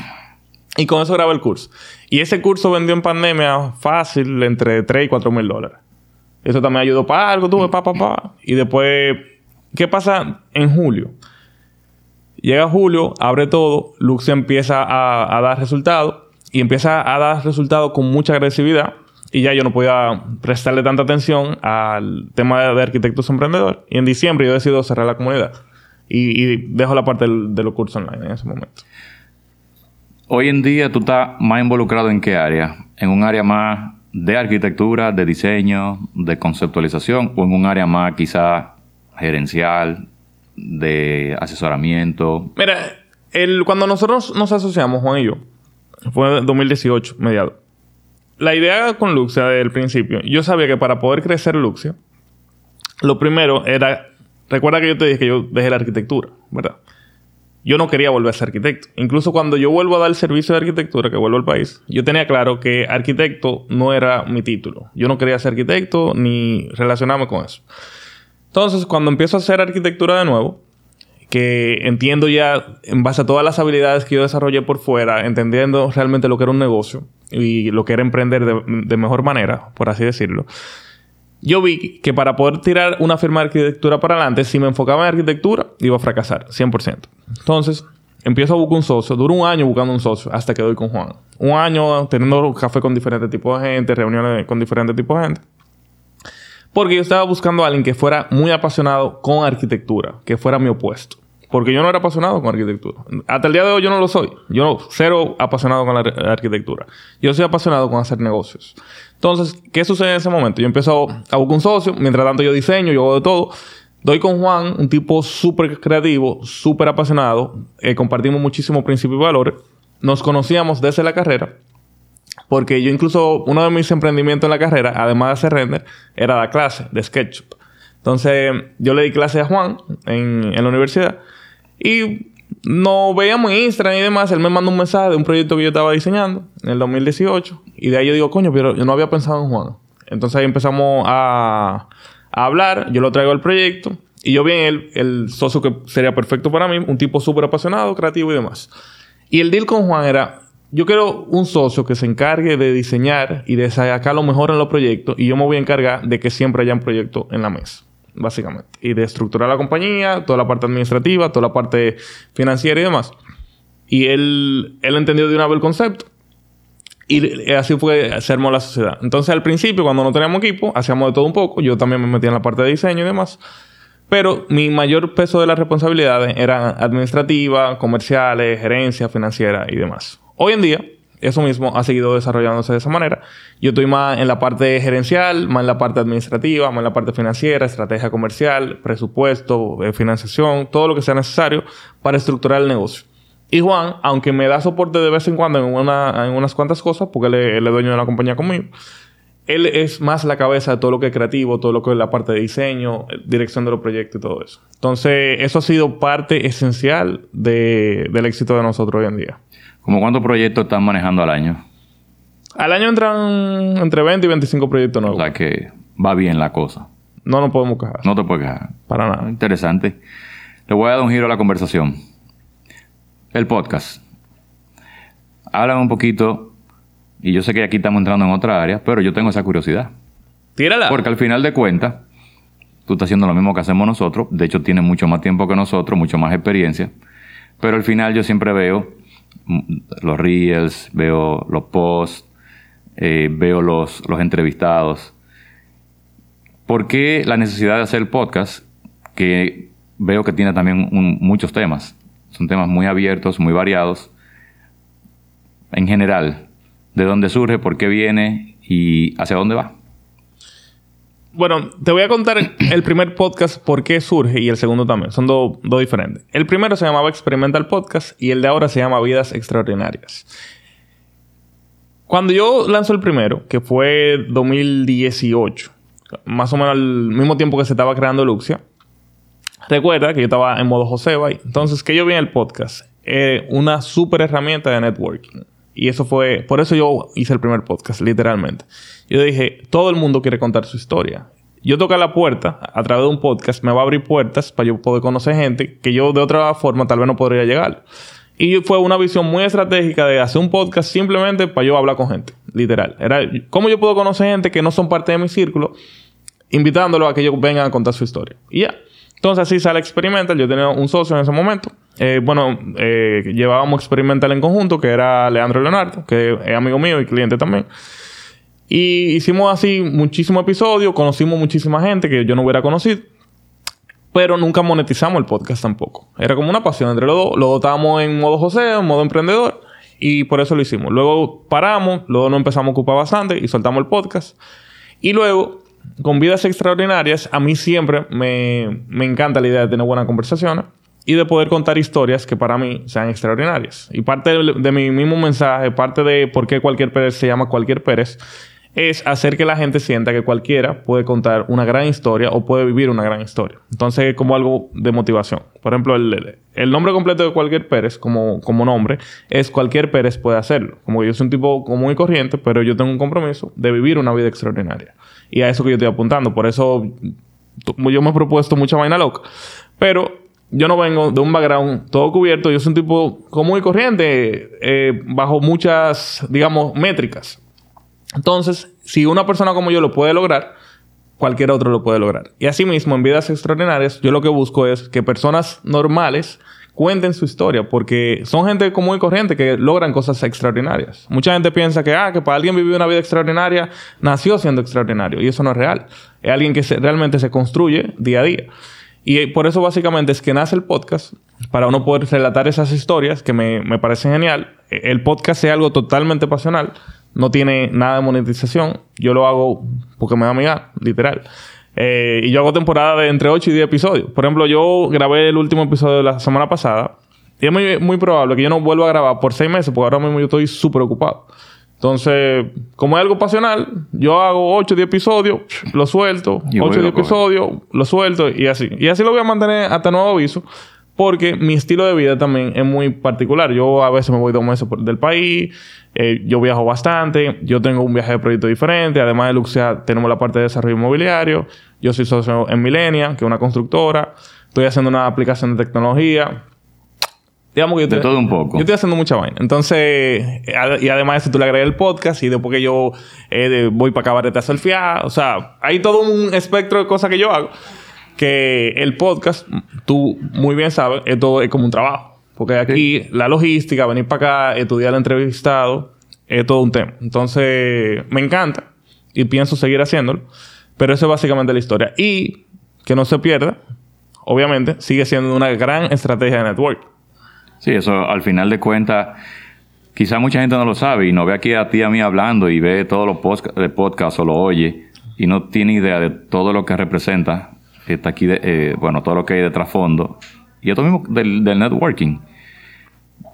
Y con eso grabé el curso. Y ese curso vendió en pandemia fácil entre 3 y 4 mil dólares. Eso también ayudó para algo, tuve pa, pa, pa. Y después, ¿qué pasa en julio? Llega julio, abre todo, Lux empieza a, a dar resultados y empieza a dar resultados con mucha agresividad y ya yo no podía prestarle tanta atención al tema de, arquitectos emprendedores. Y en diciembre yo decido cerrar la comunidad y, dejo la parte de los cursos online en ese momento. Hoy en día tú estás más involucrado en qué área? ¿En un área más de arquitectura, de diseño, de conceptualización o en un área más quizá gerencial, de asesoramiento? Mira, el, cuando nosotros nos asociamos, Juan y yo, fue en 2018, mediado. La idea con Luxia desde el principio, yo sabía que para poder crecer Luxia, lo primero era, recuerda que yo te dije que yo dejé la arquitectura, ¿verdad? Yo no quería volver a ser arquitecto. Incluso cuando yo vuelvo a dar el servicio de arquitectura, que vuelvo al país, yo tenía claro que arquitecto no era mi título. Yo no quería ser arquitecto ni relacionarme con eso. Entonces, cuando empiezo a hacer arquitectura de nuevo, que entiendo ya en base a todas las habilidades que yo desarrollé por fuera, entendiendo realmente lo que era un negocio y lo que era emprender de, mejor manera, por así decirlo. Yo vi que para poder tirar una firma de arquitectura para adelante, si me enfocaba en arquitectura, iba a fracasar, 100%. Entonces, empiezo a buscar un socio. Duro un año buscando un socio hasta que doy con Juan. Un año teniendo café con diferentes tipos de gente, reuniones con diferentes tipos de gente. Porque yo estaba buscando a alguien que fuera muy apasionado con arquitectura, que fuera mi opuesto. Porque yo no era apasionado con arquitectura. Hasta el día de hoy yo no lo soy. Yo no, cero apasionado con la arquitectura. Yo soy apasionado con hacer negocios. Entonces, ¿qué sucede en ese momento? Yo empiezo a buscar un socio, mientras tanto yo diseño, yo hago de todo. Doy con Juan, un tipo súper creativo, súper apasionado. Eh, compartimos muchísimos principios y valores. Nos conocíamos desde la carrera. Porque yo incluso, uno de mis emprendimientos en la carrera, además de hacer render, era la clase de SketchUp. Entonces, yo le di clase a Juan en, la universidad y nos veíamos en Instagram y demás. Él me mandó un mensaje de un proyecto que yo estaba diseñando en el 2018 y de ahí yo digo, coño, pero yo no había pensado en Juan. Entonces ahí empezamos a, a hablar, yo lo traigo al proyecto y yo vi en él el socio que sería perfecto para mí, un tipo súper apasionado, creativo y demás. Y el deal con Juan era, yo quiero un socio que se encargue de diseñar y de sacar lo mejor en los proyectos y yo me voy a encargar de que siempre haya un proyecto en la mesa, básicamente. Y de estructurar la compañía, toda la parte administrativa, toda la parte financiera y demás. Y él, él entendió de una vez el concepto. Y así fue, se armó la sociedad. Entonces, al principio, cuando no teníamos equipo, hacíamos de todo un poco. Yo también me metía en la parte de diseño y demás. Pero mi mayor peso de las responsabilidades eran administrativas, comerciales, gerencia, financiera y demás. Hoy en día, eso mismo ha seguido desarrollándose de esa manera. Yo estoy más en la parte gerencial, más en la parte administrativa, más en la parte financiera, estrategia comercial, presupuesto, eh, financiación, todo lo que sea necesario para estructurar el negocio. Y Juan, aunque me da soporte de vez en cuando en, una, unas cuantas cosas, porque él es, él es dueño de la compañía conmigo, él es más la cabeza de todo lo que es creativo, todo lo que es la parte de diseño, dirección de los proyectos y todo eso. Entonces, eso ha sido parte esencial de- del éxito de nosotros hoy en día. ¿Cómo cuántos proyectos están manejando al año? Al año entran entre 20 y 25 proyectos O nuevos. sea que va bien la cosa. No nos podemos quejar. No te puedes quejar. Para nada. Interesante. Le voy a dar un giro a la conversación. El podcast. Háblame un poquito, y yo sé que aquí estamos entrando en otra área, pero yo tengo esa curiosidad. Tírala. Porque al final de cuentas, tú estás haciendo lo mismo que hacemos nosotros. De hecho, tienes mucho más tiempo que nosotros, mucho más experiencia. Pero al final yo siempre veo los reels, veo los posts, eh, veo los, los entrevistados. ¿Por qué la necesidad de hacer el podcast? Que veo que tiene también muchos temas. Son temas muy abiertos, muy variados. En general, ¿de dónde surge? ¿Por qué viene? ¿Y hacia dónde va? Bueno, te voy a contar el primer podcast por qué surge y el segundo también. Son do- dos diferentes. El primero se llamaba Experimental Podcast y el de ahora se llama Vidas Extraordinarias. Cuando yo lanzo el primero, que fue 2018, más o menos al mismo tiempo que se estaba creando Luxia, recuerda que yo estaba en modo Joseba. Entonces, que yo vi en el podcast? Eh, una súper herramienta de networking. Y eso fue, por eso yo hice el primer podcast, literalmente. Yo dije, todo el mundo quiere contar su historia. Yo toco la puerta a través de un podcast, me va a abrir puertas para yo poder conocer gente que yo de otra forma tal vez no podría llegar. Y fue una visión muy estratégica de hacer un podcast simplemente para yo hablar con gente, literal. Era, ¿cómo yo puedo conocer gente que no son parte de mi círculo? Invitándolos a que ellos vengan a contar su historia. Y ya. Entonces así sale Experimental. Yo tenía un socio en ese momento. Eh, bueno, eh, llevábamos Experimental en conjunto, que era Leandro Leonardo, que es amigo mío y cliente también. Y hicimos así muchísimos episodios, conocimos muchísima gente que yo no hubiera conocido. Pero nunca monetizamos el podcast tampoco. Era como una pasión entre los dos. Los dos estábamos en modo José, en modo emprendedor. Y por eso lo hicimos. Luego paramos, luego nos empezamos a ocupar bastante y soltamos el podcast. Y luego, con Vidas Extraordinarias, a mí siempre me, me encanta la idea de tener buenas conversaciones y de poder contar historias que para mí sean extraordinarias. Y parte de, de mi mismo mensaje, parte de por qué cualquier Pérez se llama cualquier Pérez, es hacer que la gente sienta que cualquiera puede contar una gran historia o puede vivir una gran historia. Entonces, es como algo de motivación. Por ejemplo, el, nombre completo de cualquier Pérez, como, como nombre, es cualquier Pérez puede hacerlo. Como yo soy un tipo común y corriente, pero yo tengo un compromiso de vivir una vida extraordinaria. Y a eso que yo estoy apuntando. Por eso yo me he propuesto mucha vaina loca. Pero yo no vengo de un background todo cubierto. Yo soy un tipo común y corriente, eh, bajo muchas, digamos, métricas. Entonces, si una persona como yo lo puede lograr, cualquier otro lo puede lograr. Y asimismo, en vidas extraordinarias, yo lo que busco es que personas normales cuenten su historia, porque son gente común y corriente que logran cosas extraordinarias. Mucha gente piensa que, ah, que para alguien vivir una vida extraordinaria, nació siendo extraordinario, y eso no es real. Es alguien que realmente se construye día a día. Y por eso básicamente es que nace el podcast, para uno poder relatar esas historias que me, me parecen genial. Eh, El podcast es algo totalmente pasional, no tiene nada de monetización. Yo lo hago porque me da mi gana, literal. Eh, y yo hago temporada de entre 8 y 10 episodios. Por ejemplo, yo grabé el último episodio de la semana pasada. Y es muy, muy probable que yo no vuelva a grabar por 6 meses, porque ahora mismo yo estoy súper ocupado. Entonces, como es algo pasional, yo hago 8 o 10 episodios, lo suelto, Y 8 o vuelvo 10 a coger. episodios, lo suelto y así. Y así lo voy a mantener hasta nuevo aviso, porque mi estilo de vida también es muy particular. Yo a veces me voy dos meses del país, eh, yo viajo bastante, yo tengo un viaje de proyecto diferente, además de Luxia tenemos la parte de desarrollo inmobiliario, yo soy socio en Milenia, que es una constructora, estoy haciendo una aplicación de tecnología. Digamos que yo De estoy- todo un poco. Yo estoy haciendo mucha vaina. Entonces, eh, y además de eso, tú le agregas el podcast y después que yo eh, voy para cabaret a surfear. O sea, hay todo un espectro de cosas que yo hago. Que el podcast, tú muy bien sabes, esto es como un trabajo. Porque aquí la logística, venir para acá, estudiar al entrevistado, es todo un tema. Entonces, me encanta y pienso seguir haciéndolo. Pero eso es básicamente la historia. Y que no se pierda, obviamente, sigue siendo una gran estrategia de network. Sí, eso al final de cuentas, quizá mucha gente no lo sabe y no ve aquí a ti a mí hablando y ve todos los podca- de podcast o lo oye y no tiene idea de todo lo que representa. Está aquí, de- eh, bueno, todo lo que hay de trasfondo. Y esto mismo del, del networking.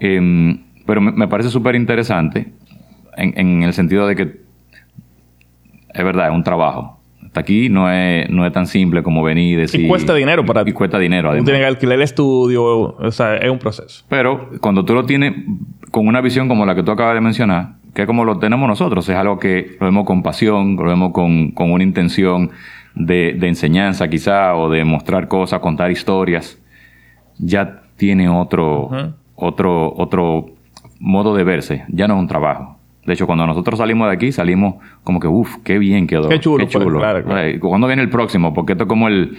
Em, pero me, me parece súper interesante en, en el sentido de que es verdad, es un trabajo. Hasta aquí no es, no es tan simple como venir y decir... Y cuesta dinero para ti. Y cuesta dinero, Tú además. tienes que alquilar el estudio, o sea, es un proceso. Pero cuando tú lo tienes con una visión como la que tú acabas de mencionar, que es como lo tenemos nosotros, es algo que lo vemos con pasión, lo vemos con, con una intención de, de enseñanza quizá, o de mostrar cosas, contar historias, ya tiene otro, otro, otro modo de verse, ya no es un trabajo. De hecho, cuando nosotros salimos de aquí, salimos como que, uff, qué bien quedó. Qué chulo fue, claro, claro. Ay, ¿Cuándo viene el próximo? Porque esto es como el,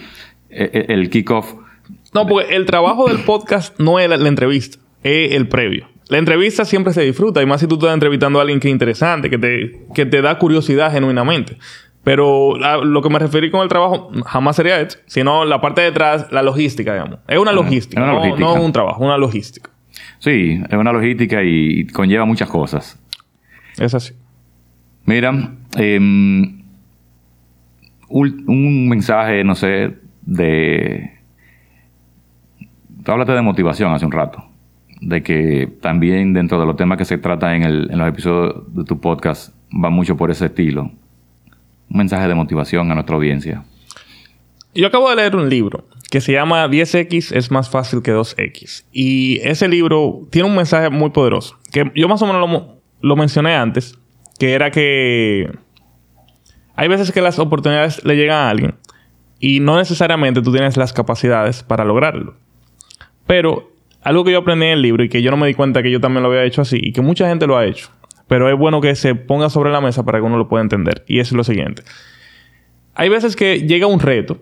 el, el kickoff. No, porque el trabajo del podcast no es la, la entrevista, es el previo. La entrevista siempre se disfruta, y más si tú estás entrevistando a alguien que es interesante, que te, que te da curiosidad genuinamente. Pero la- lo que me referí con el trabajo jamás sería esto, sino la parte de detrás, la logística, digamos. Es una logística, es una no- logística. no es un trabajo, una logística. Sí, es una logística y conlleva muchas cosas. Es así. Mira, ul- un mensaje, no sé, de... Tú hablaste de motivación hace un rato. De que también dentro de los temas que se trata en, el- en los episodios de tu podcast va mucho por ese estilo. Un mensaje de motivación a nuestra audiencia. Yo acabo de leer un libro que se llama 10X es más fácil que 2X. Y ese libro tiene un mensaje muy poderoso. Que yo más o menos lo, lo mencioné antes. Que era que hay veces que las oportunidades le llegan a alguien. Y no necesariamente tú tienes las capacidades para lograrlo. Pero algo que yo aprendí en el libro y que yo no me di cuenta que yo también lo había hecho así y que mucha gente lo ha hecho. Pero es bueno que se ponga sobre la mesa para que uno lo pueda entender. Y es lo siguiente. Hay veces que llega un reto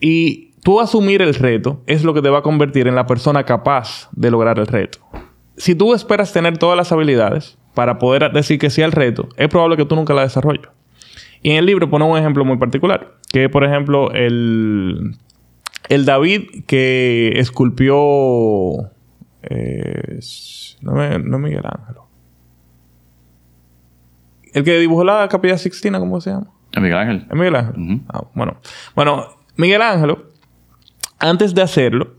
y tú asumir el reto es lo que te va a convertir en la persona capaz de lograr el reto. Si tú esperas tener todas las habilidades para poder decir que sí al reto, es probable que tú nunca la desarrolles. Y en el libro pone un ejemplo muy particular, que por ejemplo, el, el David que esculpió... eh, no, me- no Miguel Ángel. El que dibujó la Capilla Sixtina, ¿cómo se llama? Miguel Ángel. ¿Es Miguel Ángel? Ah, bueno. Bueno, Miguel Ángel, antes de hacerlo,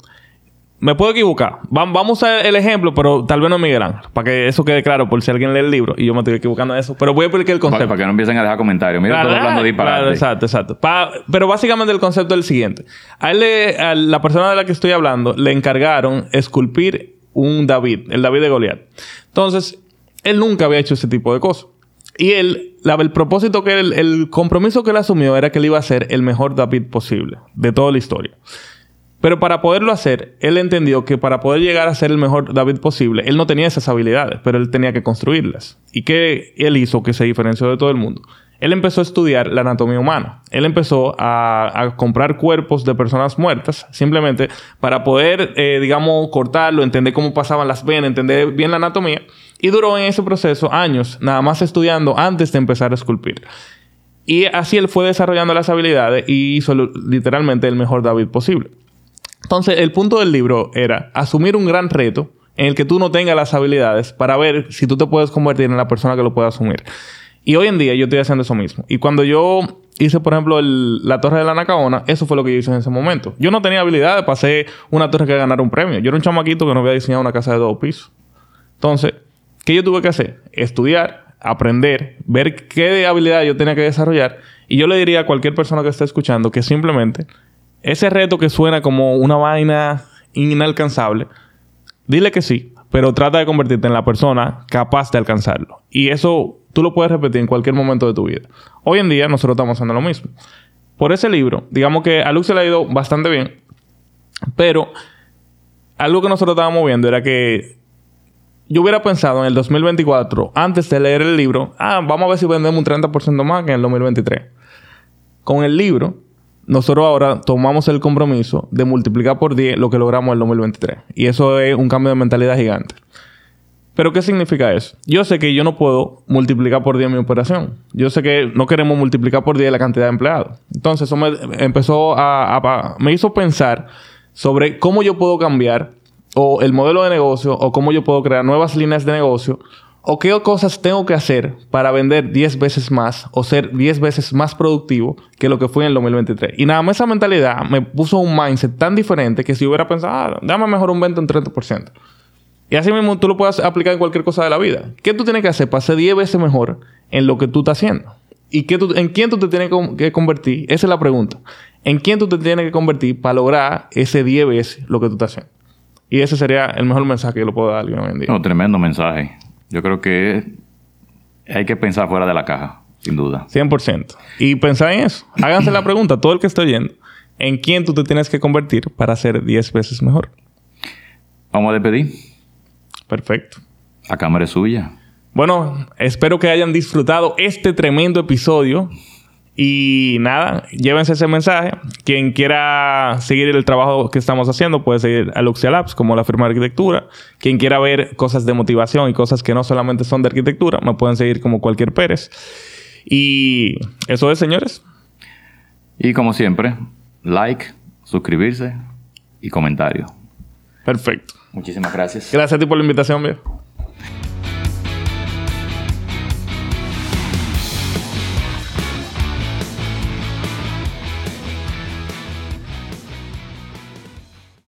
me puedo equivocar. Va- vamos a el ejemplo, pero tal vez no Miguel Ángel. Para que eso quede claro por si alguien lee el libro y yo me estoy equivocando en eso. Pero voy a explicar el concepto. para que no empiecen a dejar comentarios. Mira, Claro, todo hablando de claro, disparate. exacto, exacto. Pa- pero básicamente el concepto es el siguiente. A él le- a la persona de la que estoy hablando le encargaron esculpir un David, el David de Goliat. Entonces, él nunca había hecho ese tipo de cosas. Y él, el propósito que él, el compromiso que él asumió era que él iba a ser el mejor David posible de toda la historia. Pero para poderlo hacer, él entendió que para poder llegar a ser el mejor David posible, él no tenía esas habilidades, pero él tenía que construirlas. ¿Y qué él hizo que se diferenció de todo el mundo? Él empezó a estudiar la anatomía humana. Él empezó a, a comprar cuerpos de personas muertas, simplemente para poder, eh, digamos, cortarlo, entender cómo pasaban las venas, entender bien la anatomía. Y duró en ese proceso años, nada más estudiando antes de empezar a esculpir. Y así él fue desarrollando las habilidades y hizo literalmente el mejor David posible. Entonces, el punto del libro era asumir un gran reto en el que tú no tengas las habilidades para ver si tú te puedes convertir en la persona que lo pueda asumir. Y hoy en día yo estoy haciendo eso mismo. Y cuando yo hice, por ejemplo, el- la torre de la Nacaona, eso fue lo que yo hice en ese momento. Yo no tenía habilidades para hacer una torre que ganara un premio. Yo era un chamaquito que no había diseñado una casa de dos pisos. Entonces, ¿qué yo tuve que hacer? Estudiar, aprender, ver qué habilidad yo tenía que desarrollar. Y yo le diría a cualquier persona que esté escuchando que simplemente ese reto que suena como una vaina inalcanzable, dile que sí, pero trata de convertirte en la persona capaz de alcanzarlo. Y eso tú lo puedes repetir en cualquier momento de tu vida. Hoy en día nosotros estamos haciendo lo mismo. Por ese libro, digamos que a Lux se le ha ido bastante bien, pero algo que nosotros estábamos viendo era que yo hubiera pensado en el 2024, antes de leer el libro, ah, vamos a ver si vendemos un 30% más que en el 2023. Con el libro, nosotros ahora tomamos el compromiso de multiplicar por 10 lo que logramos en el 2023. Y eso es un cambio de mentalidad gigante. Pero ¿qué significa eso? Yo sé que yo no puedo multiplicar por 10 mi operación. Yo sé que no queremos multiplicar por 10 la cantidad de empleados. Entonces eso me empezó a, a- me hizo pensar sobre cómo yo puedo cambiar o el modelo de negocio o cómo yo puedo crear nuevas líneas de negocio o qué cosas tengo que hacer para vender 10 veces más o ser 10 veces más productivo que lo que fui en el 2023. Y nada más esa mentalidad me puso un mindset tan diferente que si hubiera pensado, ah, dame mejor un 20 o un 30%. Y así mismo tú lo puedes aplicar en cualquier cosa de la vida. ¿Qué tú tienes que hacer para ser 10 veces mejor en lo que tú estás haciendo? ¿Y qué tú, en quién tú te tienes que convertir? Esa es la pregunta. ¿En quién tú te tienes que convertir para lograr ese 10 veces lo que tú estás haciendo? Y ese sería el mejor mensaje que lo puedo dar a alguien hoy en día. No, tremendo mensaje. Yo creo que hay que pensar fuera de la caja, sin duda. 100%. Y pensar en eso. Háganse la pregunta, todo el que esté oyendo. ¿En quién tú te tienes que convertir para ser 10 veces mejor? Vamos a despedir. Perfecto. La cámara es suya. Bueno, espero que hayan disfrutado este tremendo episodio. Y nada, llévense ese mensaje. Quien quiera seguir el trabajo que estamos haciendo puede seguir a Luxia Labs como la firma de arquitectura. Quien quiera ver cosas de motivación y cosas que no solamente son de arquitectura, me pueden seguir como cualquier Pérez. Y eso es, señores. Y como siempre, like, suscribirse y comentario. Perfecto. Muchísimas gracias. Gracias a ti por la invitación, viejo.